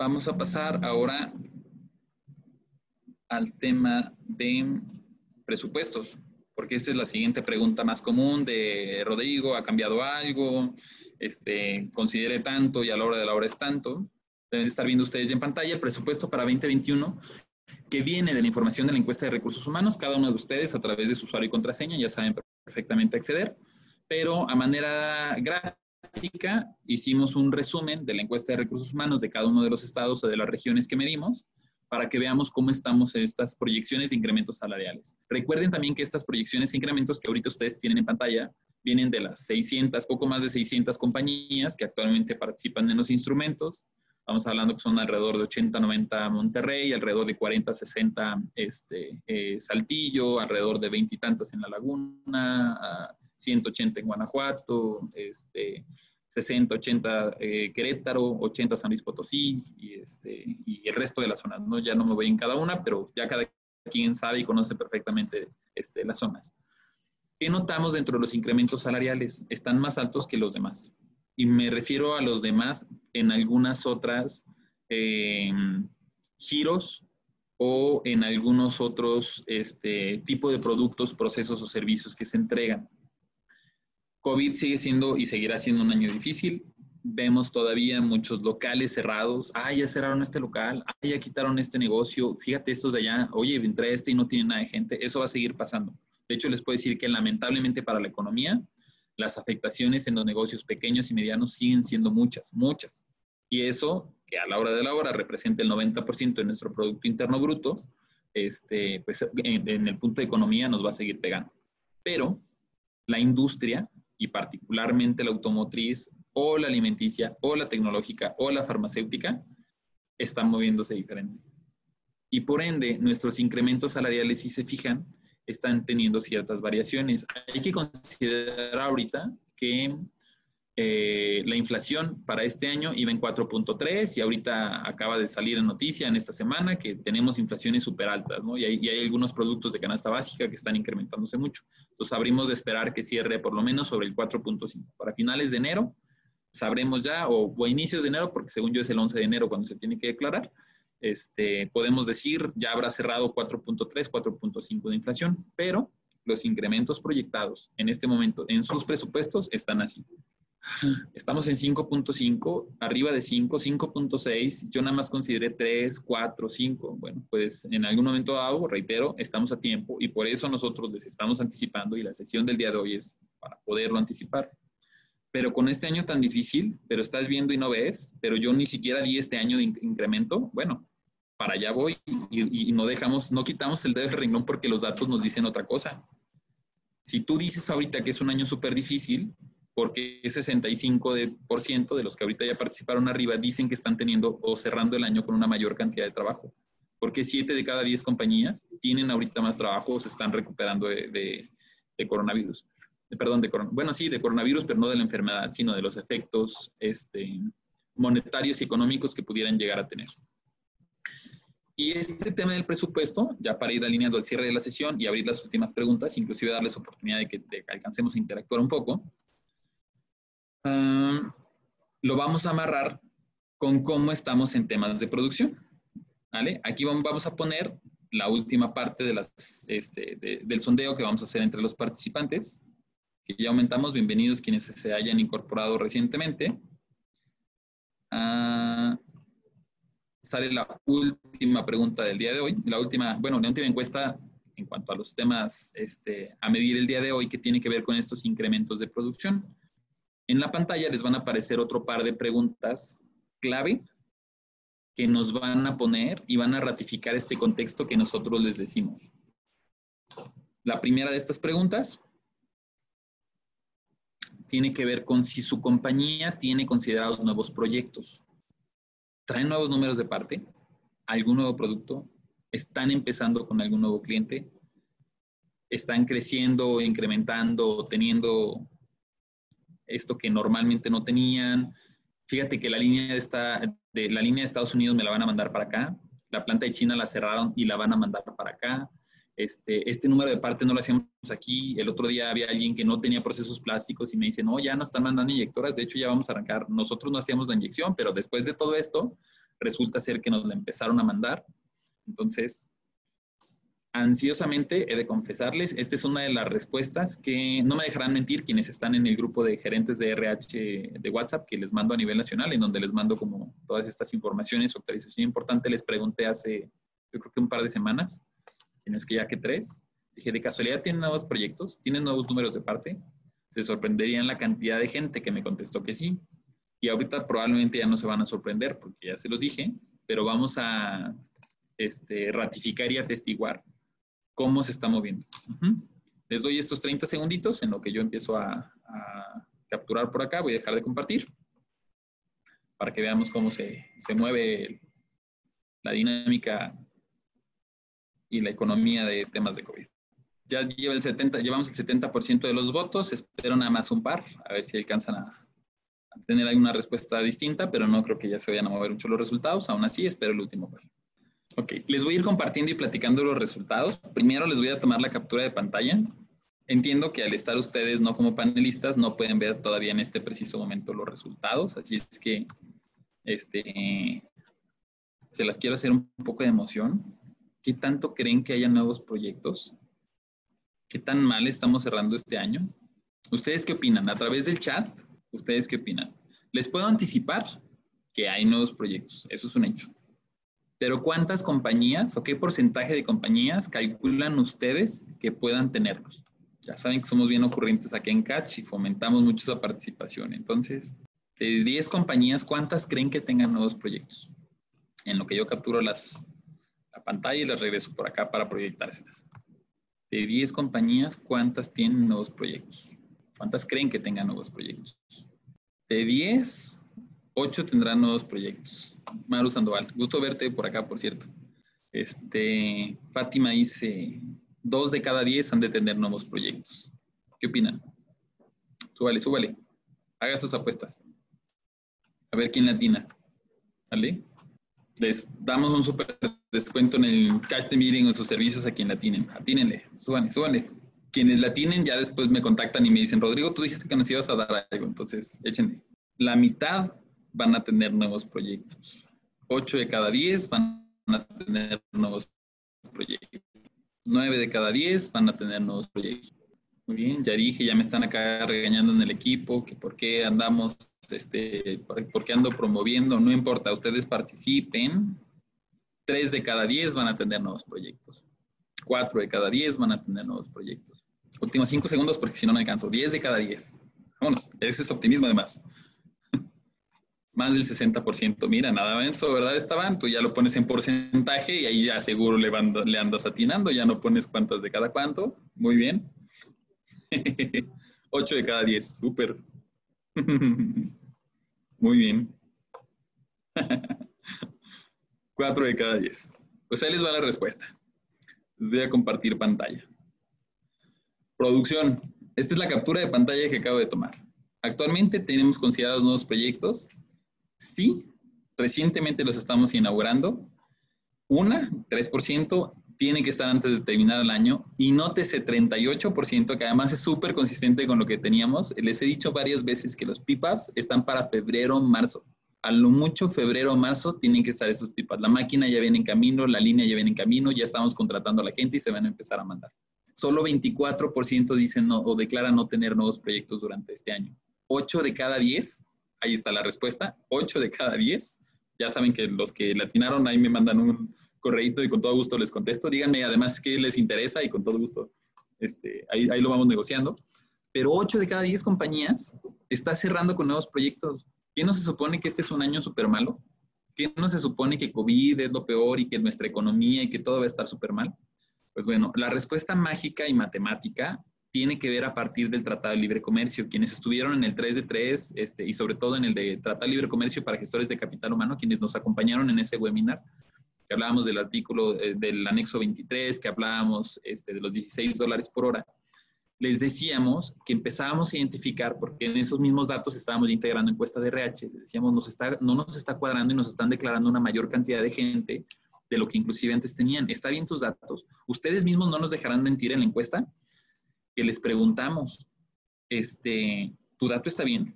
Vamos a pasar ahora al tema de presupuestos, porque esta es la siguiente pregunta más común de Rodrigo, ¿ha cambiado algo? Este, considere tanto y a la hora de la hora es tanto. Deben estar viendo ustedes ya en pantalla el presupuesto para 2021 que viene de la información de la encuesta de recursos humanos. Cada uno de ustedes a través de su usuario y contraseña ya saben perfectamente acceder, pero a manera gráfica hicimos un resumen de la encuesta de recursos humanos de cada uno de los estados o de las regiones que medimos para que veamos cómo estamos en estas proyecciones de incrementos salariales. Recuerden también que estas proyecciones de incrementos que ahorita ustedes tienen en pantalla vienen de las 600, poco más de 600 compañías que actualmente participan en los instrumentos. Estamos hablando que son alrededor de 80, 90 Monterrey, alrededor de 40, 60 este, eh, Saltillo, alrededor de 20 y tantas en La Laguna, 180 en Guanajuato, este, 60, 80 eh, Querétaro, 80 San Luis Potosí y, este, y el resto de las zonas. ¿no? Ya no me voy en cada una, pero ya cada quien sabe y conoce perfectamente este, las zonas. ¿Qué notamos dentro de los incrementos salariales? Están más altos que los demás y me refiero a los demás en algunas otras eh, giros o en algunos otros este, tipo de productos, procesos o servicios que se entregan. COVID sigue siendo y seguirá siendo un año difícil. Vemos todavía muchos locales cerrados. Ah, ya cerraron este local. Ah, ya quitaron este negocio. Fíjate estos de allá. Oye, entré este y no tiene nada de gente. Eso va a seguir pasando. De hecho, les puedo decir que lamentablemente para la economía, las afectaciones en los negocios pequeños y medianos siguen siendo muchas, muchas. Y eso, que a la hora de la hora representa el 90% de nuestro Producto Interno Bruto, este, pues en, en, el punto de economía nos va a seguir pegando. Pero la industria, y particularmente la automotriz, o la alimenticia, o la tecnológica, o la farmacéutica, están moviéndose diferente. Y por ende, nuestros incrementos salariales, si se fijan, están teniendo ciertas variaciones. Hay que considerar ahorita que eh, la inflación para este año iba en 4.3 y ahorita acaba de salir en noticia en esta semana que tenemos inflaciones súper altas, ¿no? Y hay, y hay, algunos productos de canasta básica que están incrementándose mucho. Entonces, habríamos de esperar que cierre por lo menos sobre el 4.5. Para finales de enero, sabremos ya, o, o, inicios de enero, porque según yo es el 11 de enero cuando se tiene que declarar, este, podemos decir ya habrá cerrado 4.3, 4.5 de inflación, pero los incrementos proyectados en este momento en sus presupuestos están así. Estamos en 5.5, arriba de 5, 5.6. Yo nada más consideré 3, 4, 5. Bueno, pues en algún momento dado, reitero, estamos a tiempo y por eso nosotros les estamos anticipando y la sesión del día de hoy es para poderlo anticipar. Pero con este año tan difícil, pero estás viendo y no ves, pero yo ni siquiera di este año de incremento, bueno, para allá voy y, no dejamos, no quitamos el dedo del renglón porque los datos nos dicen otra cosa. Si tú dices ahorita que es un año súper difícil, porque 65% de, de los que ahorita ya participaron arriba dicen que están teniendo o cerrando el año con una mayor cantidad de trabajo. Porque 7 de cada 10 compañías tienen ahorita más trabajo o se están recuperando de, de, coronavirus. perdón, de bueno, sí, de coronavirus, pero no de la enfermedad, sino de los efectos este, monetarios y económicos que pudieran llegar a tener. Y este tema del presupuesto, ya para ir alineando el cierre de la sesión y abrir las últimas preguntas, inclusive darles oportunidad de que, alcancemos a interactuar un poco, uh, lo vamos a amarrar con cómo estamos en temas de producción. ¿vale? Aquí vamos a poner la última parte este, de, del sondeo que vamos a hacer entre los participantes, que ya aumentamos. Bienvenidos quienes se hayan incorporado recientemente. Ah, sale la última pregunta del día de hoy. La última, bueno, la última encuesta en cuanto a los temas este, a medir el día de hoy que tiene que ver con estos incrementos de producción. En la pantalla les van a aparecer otro par de preguntas clave que nos van a poner y van a ratificar este contexto que nosotros les decimos. La primera de estas preguntas tiene que ver con si su compañía tiene considerados nuevos proyectos. ¿Traen nuevos números de parte? ¿Algún nuevo producto? ¿Están empezando con algún nuevo cliente? ¿Están creciendo, incrementando, teniendo esto que normalmente no tenían? Fíjate que la línea, de, de, la línea de Estados Unidos me la van a mandar para acá. La planta de China la cerraron y la van a mandar para acá. Este, este número de parte no lo hacíamos aquí. El otro día había alguien que no tenía procesos plásticos y me dice, no, ya no están mandando inyectoras, de hecho ya vamos a arrancar. Nosotros no hacíamos la inyección, pero después de todo esto, resulta ser que nos la empezaron a mandar. Entonces, ansiosamente he de confesarles, esta es una de las respuestas que no me dejarán mentir quienes están en el grupo de gerentes de RH de WhatsApp que les mando a nivel nacional, en donde les mando como todas estas informaciones, actualización importante, les pregunté hace, yo creo que un par de semanas, si no es que ya que tres. Dije, ¿de casualidad tienen nuevos proyectos? ¿Tienen nuevos números de parte? Se sorprenderían la cantidad de gente que me contestó que sí. Y ahorita probablemente ya no se van a sorprender porque ya se los dije, pero vamos a este, ratificar y atestiguar cómo se está moviendo. Les doy estos 30 segunditos en lo que yo empiezo a, a, capturar por acá. Voy a dejar de compartir para que veamos cómo se, se mueve la dinámica y la economía de temas de COVID. Ya lleva el 70, llevamos el 70% de los votos, espero nada más un par, a ver si alcanzan a, tener alguna respuesta distinta, pero no creo que ya se vayan a mover mucho los resultados, aún así espero el último par. Ok, les voy a ir compartiendo y platicando los resultados. Primero les voy a tomar la captura de pantalla. Entiendo que al estar ustedes no como panelistas no pueden ver todavía en este preciso momento los resultados, así es que este, se las quiero hacer un poco de emoción. ¿Qué tanto creen que haya nuevos proyectos? ¿Qué tan mal estamos cerrando este año? ¿Ustedes qué opinan? A través del chat, ¿ustedes qué opinan? Les puedo anticipar que hay nuevos proyectos, eso es un hecho. Pero ¿cuántas compañías o qué porcentaje de compañías calculan ustedes que puedan tenerlos? Ya saben que somos bien ocurrentes aquí en Catch y fomentamos mucho esa participación. Entonces, de 10 compañías, ¿cuántas creen que tengan nuevos proyectos? En lo que yo capturo las, la pantalla y las regreso por acá para proyectárselas. De 10 compañías, ¿cuántas tienen nuevos proyectos? ¿Cuántas creen que tengan nuevos proyectos? De 10, 8 tendrán nuevos proyectos. Maru Sandoval, gusto verte por acá, por cierto. Este, Fátima dice, dos de cada 10 han de tener nuevos proyectos. ¿Qué opinan? Súbale, súbale. Haga sus apuestas. A ver quién latina. ¿Vale? Les damos un súper descuento en el Catch the Meeting o sus servicios a quien la tienen. Atínenle, súbanle, súbanle. Quienes la tienen ya después me contactan y me dicen, Rodrigo, tú dijiste que nos ibas a dar algo, entonces échenle. La mitad van a tener nuevos proyectos. Ocho de cada diez van a tener nuevos proyectos. Nueve de cada diez van a tener nuevos proyectos. Muy bien, ya dije, ya me están acá regañando en el equipo, que por qué andamos, este, por qué ando promoviendo, no importa, ustedes participen, Tres de cada diez van a tener nuevos proyectos. Cuatro de cada diez van a tener nuevos proyectos. Últimos cinco segundos porque si no me alcanzo. Diez de cada diez. Vámonos, ese es optimismo además. Más del 60%. Mira, nada menso, ¿verdad, Estaban? Tú ya lo pones en porcentaje y ahí ya seguro le, le andas atinando. Ya no pones cuántas de cada cuánto. Muy bien. Ocho de cada diez. Súper. Muy bien. 4 de cada 10. Pues ahí les va la respuesta. Les voy a compartir pantalla. Producción. Esta es la captura de pantalla que acabo de tomar. Actualmente tenemos considerados nuevos proyectos. Sí, recientemente los estamos inaugurando. Una, 3%, tiene que estar antes de terminar el año. Y nótese 38%, que además es súper consistente con lo que teníamos. Les he dicho varias veces que los PIPAPs están para febrero, marzo a lo mucho febrero o marzo tienen que estar esos pipas. La máquina ya viene en camino, la línea ya viene en camino, ya estamos contratando a la gente y se van a empezar a mandar. Solo 24% dicen no, o declaran no tener nuevos proyectos durante este año. 8 de cada 10, ahí está la respuesta, 8 de cada 10. Ya saben que los que latinaron ahí me mandan un correíto y con todo gusto les contesto. Díganme además qué les interesa y con todo gusto este, ahí, ahí lo vamos negociando. Pero 8 de cada 10 compañías está cerrando con nuevos proyectos. ¿Qué no se supone que este es un año súper malo? ¿Qué no se supone que COVID es lo peor y que nuestra economía y que todo va a estar súper mal? Pues bueno, la respuesta mágica y matemática tiene que ver a partir del Tratado de Libre Comercio. Quienes estuvieron en el 3 de 3 este, y sobre todo en el de Tratado de Libre Comercio para gestores de capital humano, quienes nos acompañaron en ese webinar, que hablábamos del artículo eh, del anexo 23, que hablábamos este, de los 16 dólares por hora, les decíamos que empezábamos a identificar, porque en esos mismos datos estábamos integrando encuesta de RH, les decíamos, nos está, no nos está cuadrando y nos están declarando una mayor cantidad de gente de lo que inclusive antes tenían. Está bien sus datos. Ustedes mismos no nos dejarán mentir en la encuesta que les preguntamos, este, ¿tu dato está bien?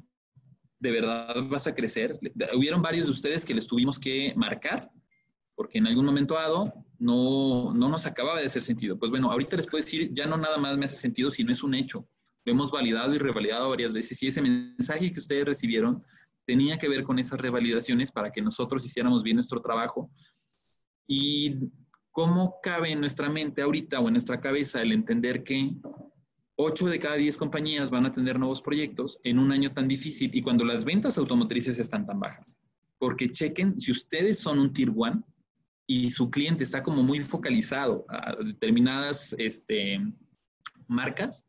¿De verdad vas a crecer? Hubieron varios de ustedes que les tuvimos que marcar porque en algún momento dado no, no nos acababa de hacer sentido. Pues bueno, ahorita les puedo decir, ya no nada más me hace sentido, sino es un hecho. Lo hemos validado y revalidado varias veces y ese mensaje que ustedes recibieron tenía que ver con esas revalidaciones para que nosotros hiciéramos bien nuestro trabajo. Y cómo cabe en nuestra mente ahorita o en nuestra cabeza el entender que 8 de cada 10 compañías van a tener nuevos proyectos en un año tan difícil y cuando las ventas automotrices están tan bajas. Porque chequen, si ustedes son un Tier 1, y su cliente está como muy focalizado a determinadas este, marcas,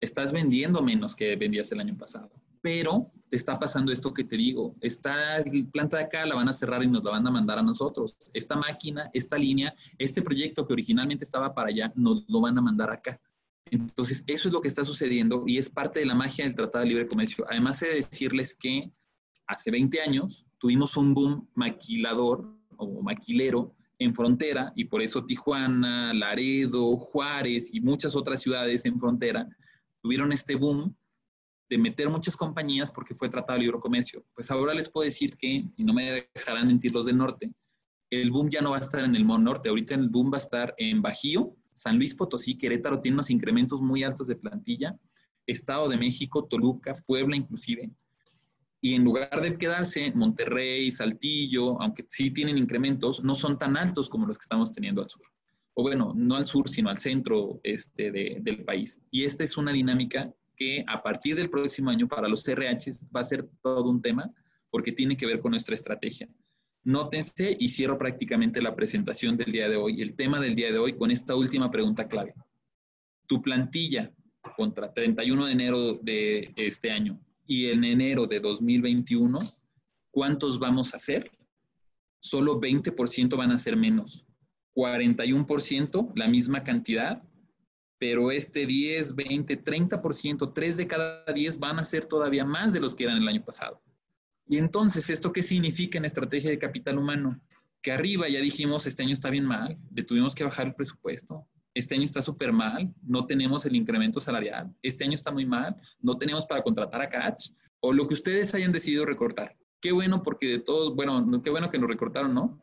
estás vendiendo menos que vendías el año pasado. Pero te está pasando esto que te digo, esta planta de acá la van a cerrar y nos la van a mandar a nosotros. Esta máquina, esta línea, este proyecto que originalmente estaba para allá, nos lo van a mandar acá. Entonces, eso es lo que está sucediendo y es parte de la magia del Tratado de Libre Comercio. Además, de decirles que hace 20 años tuvimos un boom maquilador o maquilero en frontera y por eso Tijuana, Laredo, Juárez y muchas otras ciudades en frontera tuvieron este boom de meter muchas compañías porque fue tratado de libre comercio. Pues ahora les puedo decir que, y no me dejarán mentir los del norte, el boom ya no va a estar en el norte, ahorita el boom va a estar en Bajío, San Luis Potosí, Querétaro tiene unos incrementos muy altos de plantilla, Estado de México, Toluca, Puebla inclusive, y en lugar de quedarse Monterrey, Saltillo, aunque sí tienen incrementos, no son tan altos como los que estamos teniendo al sur. O bueno, no al sur, sino al centro este, del país. Y esta es una dinámica que a partir del próximo año para los CRHs va a ser todo un tema porque tiene que ver con nuestra estrategia. Nótense y cierro prácticamente la presentación del día de hoy, el tema del día de hoy con esta última pregunta clave. Tu plantilla contra 31 de enero de este año y en enero de 2021, ¿cuántos vamos a hacer? Solo 20% van a ser menos. 41% la misma cantidad, pero este 10, 20, 30%, 3 de cada 10 van a ser todavía más de los que eran el año pasado. Y entonces, ¿esto qué significa en estrategia de capital humano? Que arriba ya dijimos, este año está bien mal, le tuvimos que bajar el presupuesto, este año está súper mal, no tenemos el incremento salarial, este año está muy mal, no tenemos para contratar a Catch, o lo que ustedes hayan decidido recortar. Qué bueno porque de todos, bueno, qué bueno que nos recortaron, ¿no?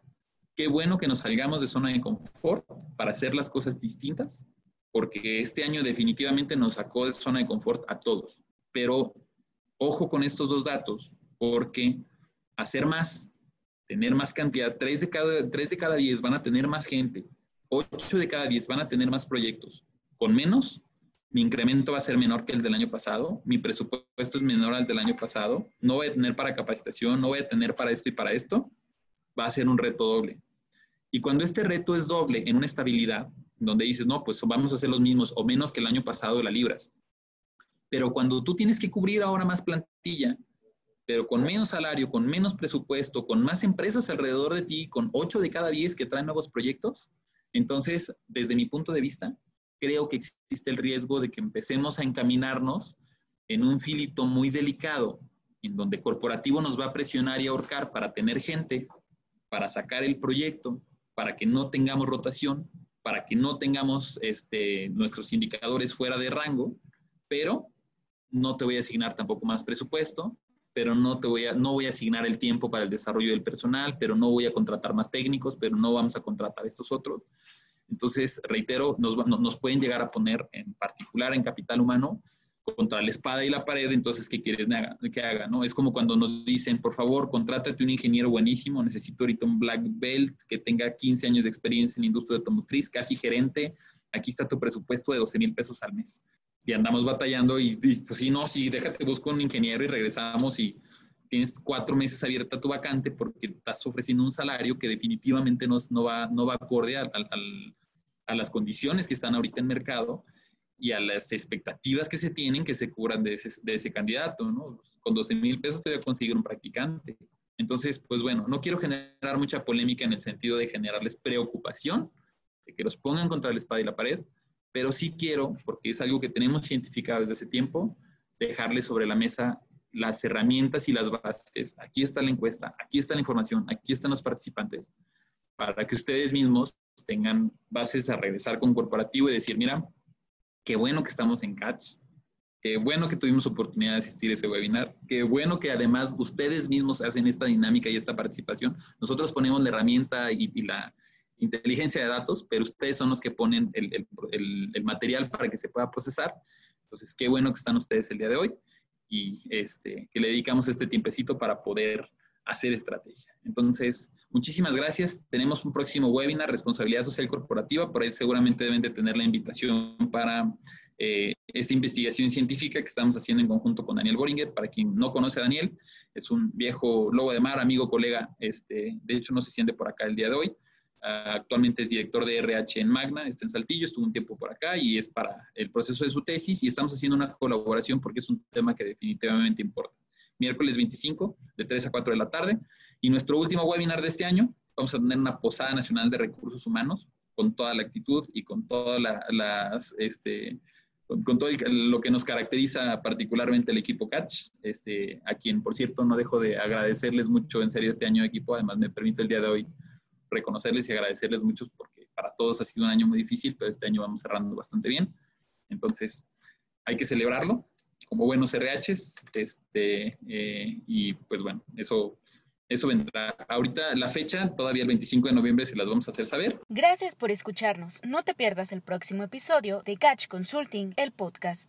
Qué bueno que nos salgamos de zona de confort para hacer las cosas distintas, porque este año definitivamente nos sacó de zona de confort a todos. Pero ojo con estos dos datos, porque hacer más, tener más cantidad, tres de cada, tres de cada diez van a tener más gente, 8 de cada 10 van a tener más proyectos. Con menos, mi incremento va a ser menor que el del año pasado, mi presupuesto es menor al del año pasado, no voy a tener para capacitación, no voy a tener para esto y para esto, va a ser un reto doble. Y cuando este reto es doble en una estabilidad, donde dices, no, pues vamos a hacer los mismos o menos que el año pasado la libras. Pero cuando tú tienes que cubrir ahora más plantilla, pero con menos salario, con menos presupuesto, con más empresas alrededor de ti, con 8 de cada 10 que traen nuevos proyectos, entonces, desde mi punto de vista, creo que existe el riesgo de que empecemos a encaminarnos en un filito muy delicado, en donde corporativo nos va a presionar y ahorcar para tener gente, para sacar el proyecto, para que no tengamos rotación, para que no tengamos este, nuestros indicadores fuera de rango, pero no te voy a asignar tampoco más presupuesto, pero no, te voy a, no voy a asignar el tiempo para el desarrollo del personal, pero no voy a contratar más técnicos, pero no vamos a contratar estos otros. Entonces, reitero, nos, nos pueden llegar a poner en particular en capital humano contra la espada y la pared, entonces, ¿qué quieres que haga? ¿no? Es como cuando nos dicen, por favor, contrátate un ingeniero buenísimo, necesito ahorita un black belt que tenga 15 años de experiencia en la industria automotriz, casi gerente, aquí está tu presupuesto de 12 mil pesos al mes. Y andamos batallando y, pues sí, no, sí, déjate, busco un ingeniero y regresamos y tienes cuatro meses abierta tu vacante porque estás ofreciendo un salario que definitivamente no, no, va, no va acorde a, a las condiciones que están ahorita en mercado y a las expectativas que se tienen que se cubran de ese, de ese candidato, ¿no? Con 12 mil pesos te voy a conseguir un practicante. Entonces, pues bueno, no quiero generar mucha polémica en el sentido de generarles preocupación, de que los pongan contra la espada y la pared, pero sí quiero, porque es algo que tenemos identificado desde hace tiempo, dejarles sobre la mesa las herramientas y las bases. Aquí está la encuesta, aquí está la información, aquí están los participantes, para que ustedes mismos tengan bases a regresar con corporativo y decir, mira, Qué bueno que estamos en Catch. Qué bueno que tuvimos oportunidad de asistir a ese webinar. Qué bueno que además ustedes mismos hacen esta dinámica y esta participación. Nosotros ponemos la herramienta y, la inteligencia de datos, pero ustedes son los que ponen el, el, material para que se pueda procesar. Entonces, qué bueno que están ustedes el día de hoy y este, que le dedicamos este tiempecito para poder hacer estrategia. Entonces, muchísimas gracias. Tenemos un próximo webinar, Responsabilidad Social Corporativa. Por ahí seguramente deben de tener la invitación para eh, esta investigación científica que estamos haciendo en conjunto con Daniel Boringer. Para quien no conoce a Daniel, es un viejo lobo de mar, amigo, colega. Este, de hecho, no se siente por acá el día de hoy. Ah, actualmente es director de RH en Magna, está en Saltillo, estuvo un tiempo por acá y es para el proceso de su tesis y estamos haciendo una colaboración porque es un tema que definitivamente importa miércoles 25, de 3 a 4 de la tarde. Y nuestro último webinar de este año, vamos a tener una posada nacional de recursos humanos con toda la actitud y con todas las, este, con, todo lo que nos caracteriza particularmente el equipo Catch, este, a quien, por cierto, no dejo de agradecerles mucho en serio este año equipo. Además, me permite el día de hoy reconocerles y agradecerles mucho porque para todos ha sido un año muy difícil, pero este año vamos cerrando bastante bien. Entonces, hay que celebrarlo como buenos RHs, este, eh, y pues bueno, eso, eso vendrá. Ahorita la fecha, todavía el 25 de noviembre, se las vamos a hacer saber. Gracias por escucharnos. No te pierdas el próximo episodio de Catch Consulting, el podcast.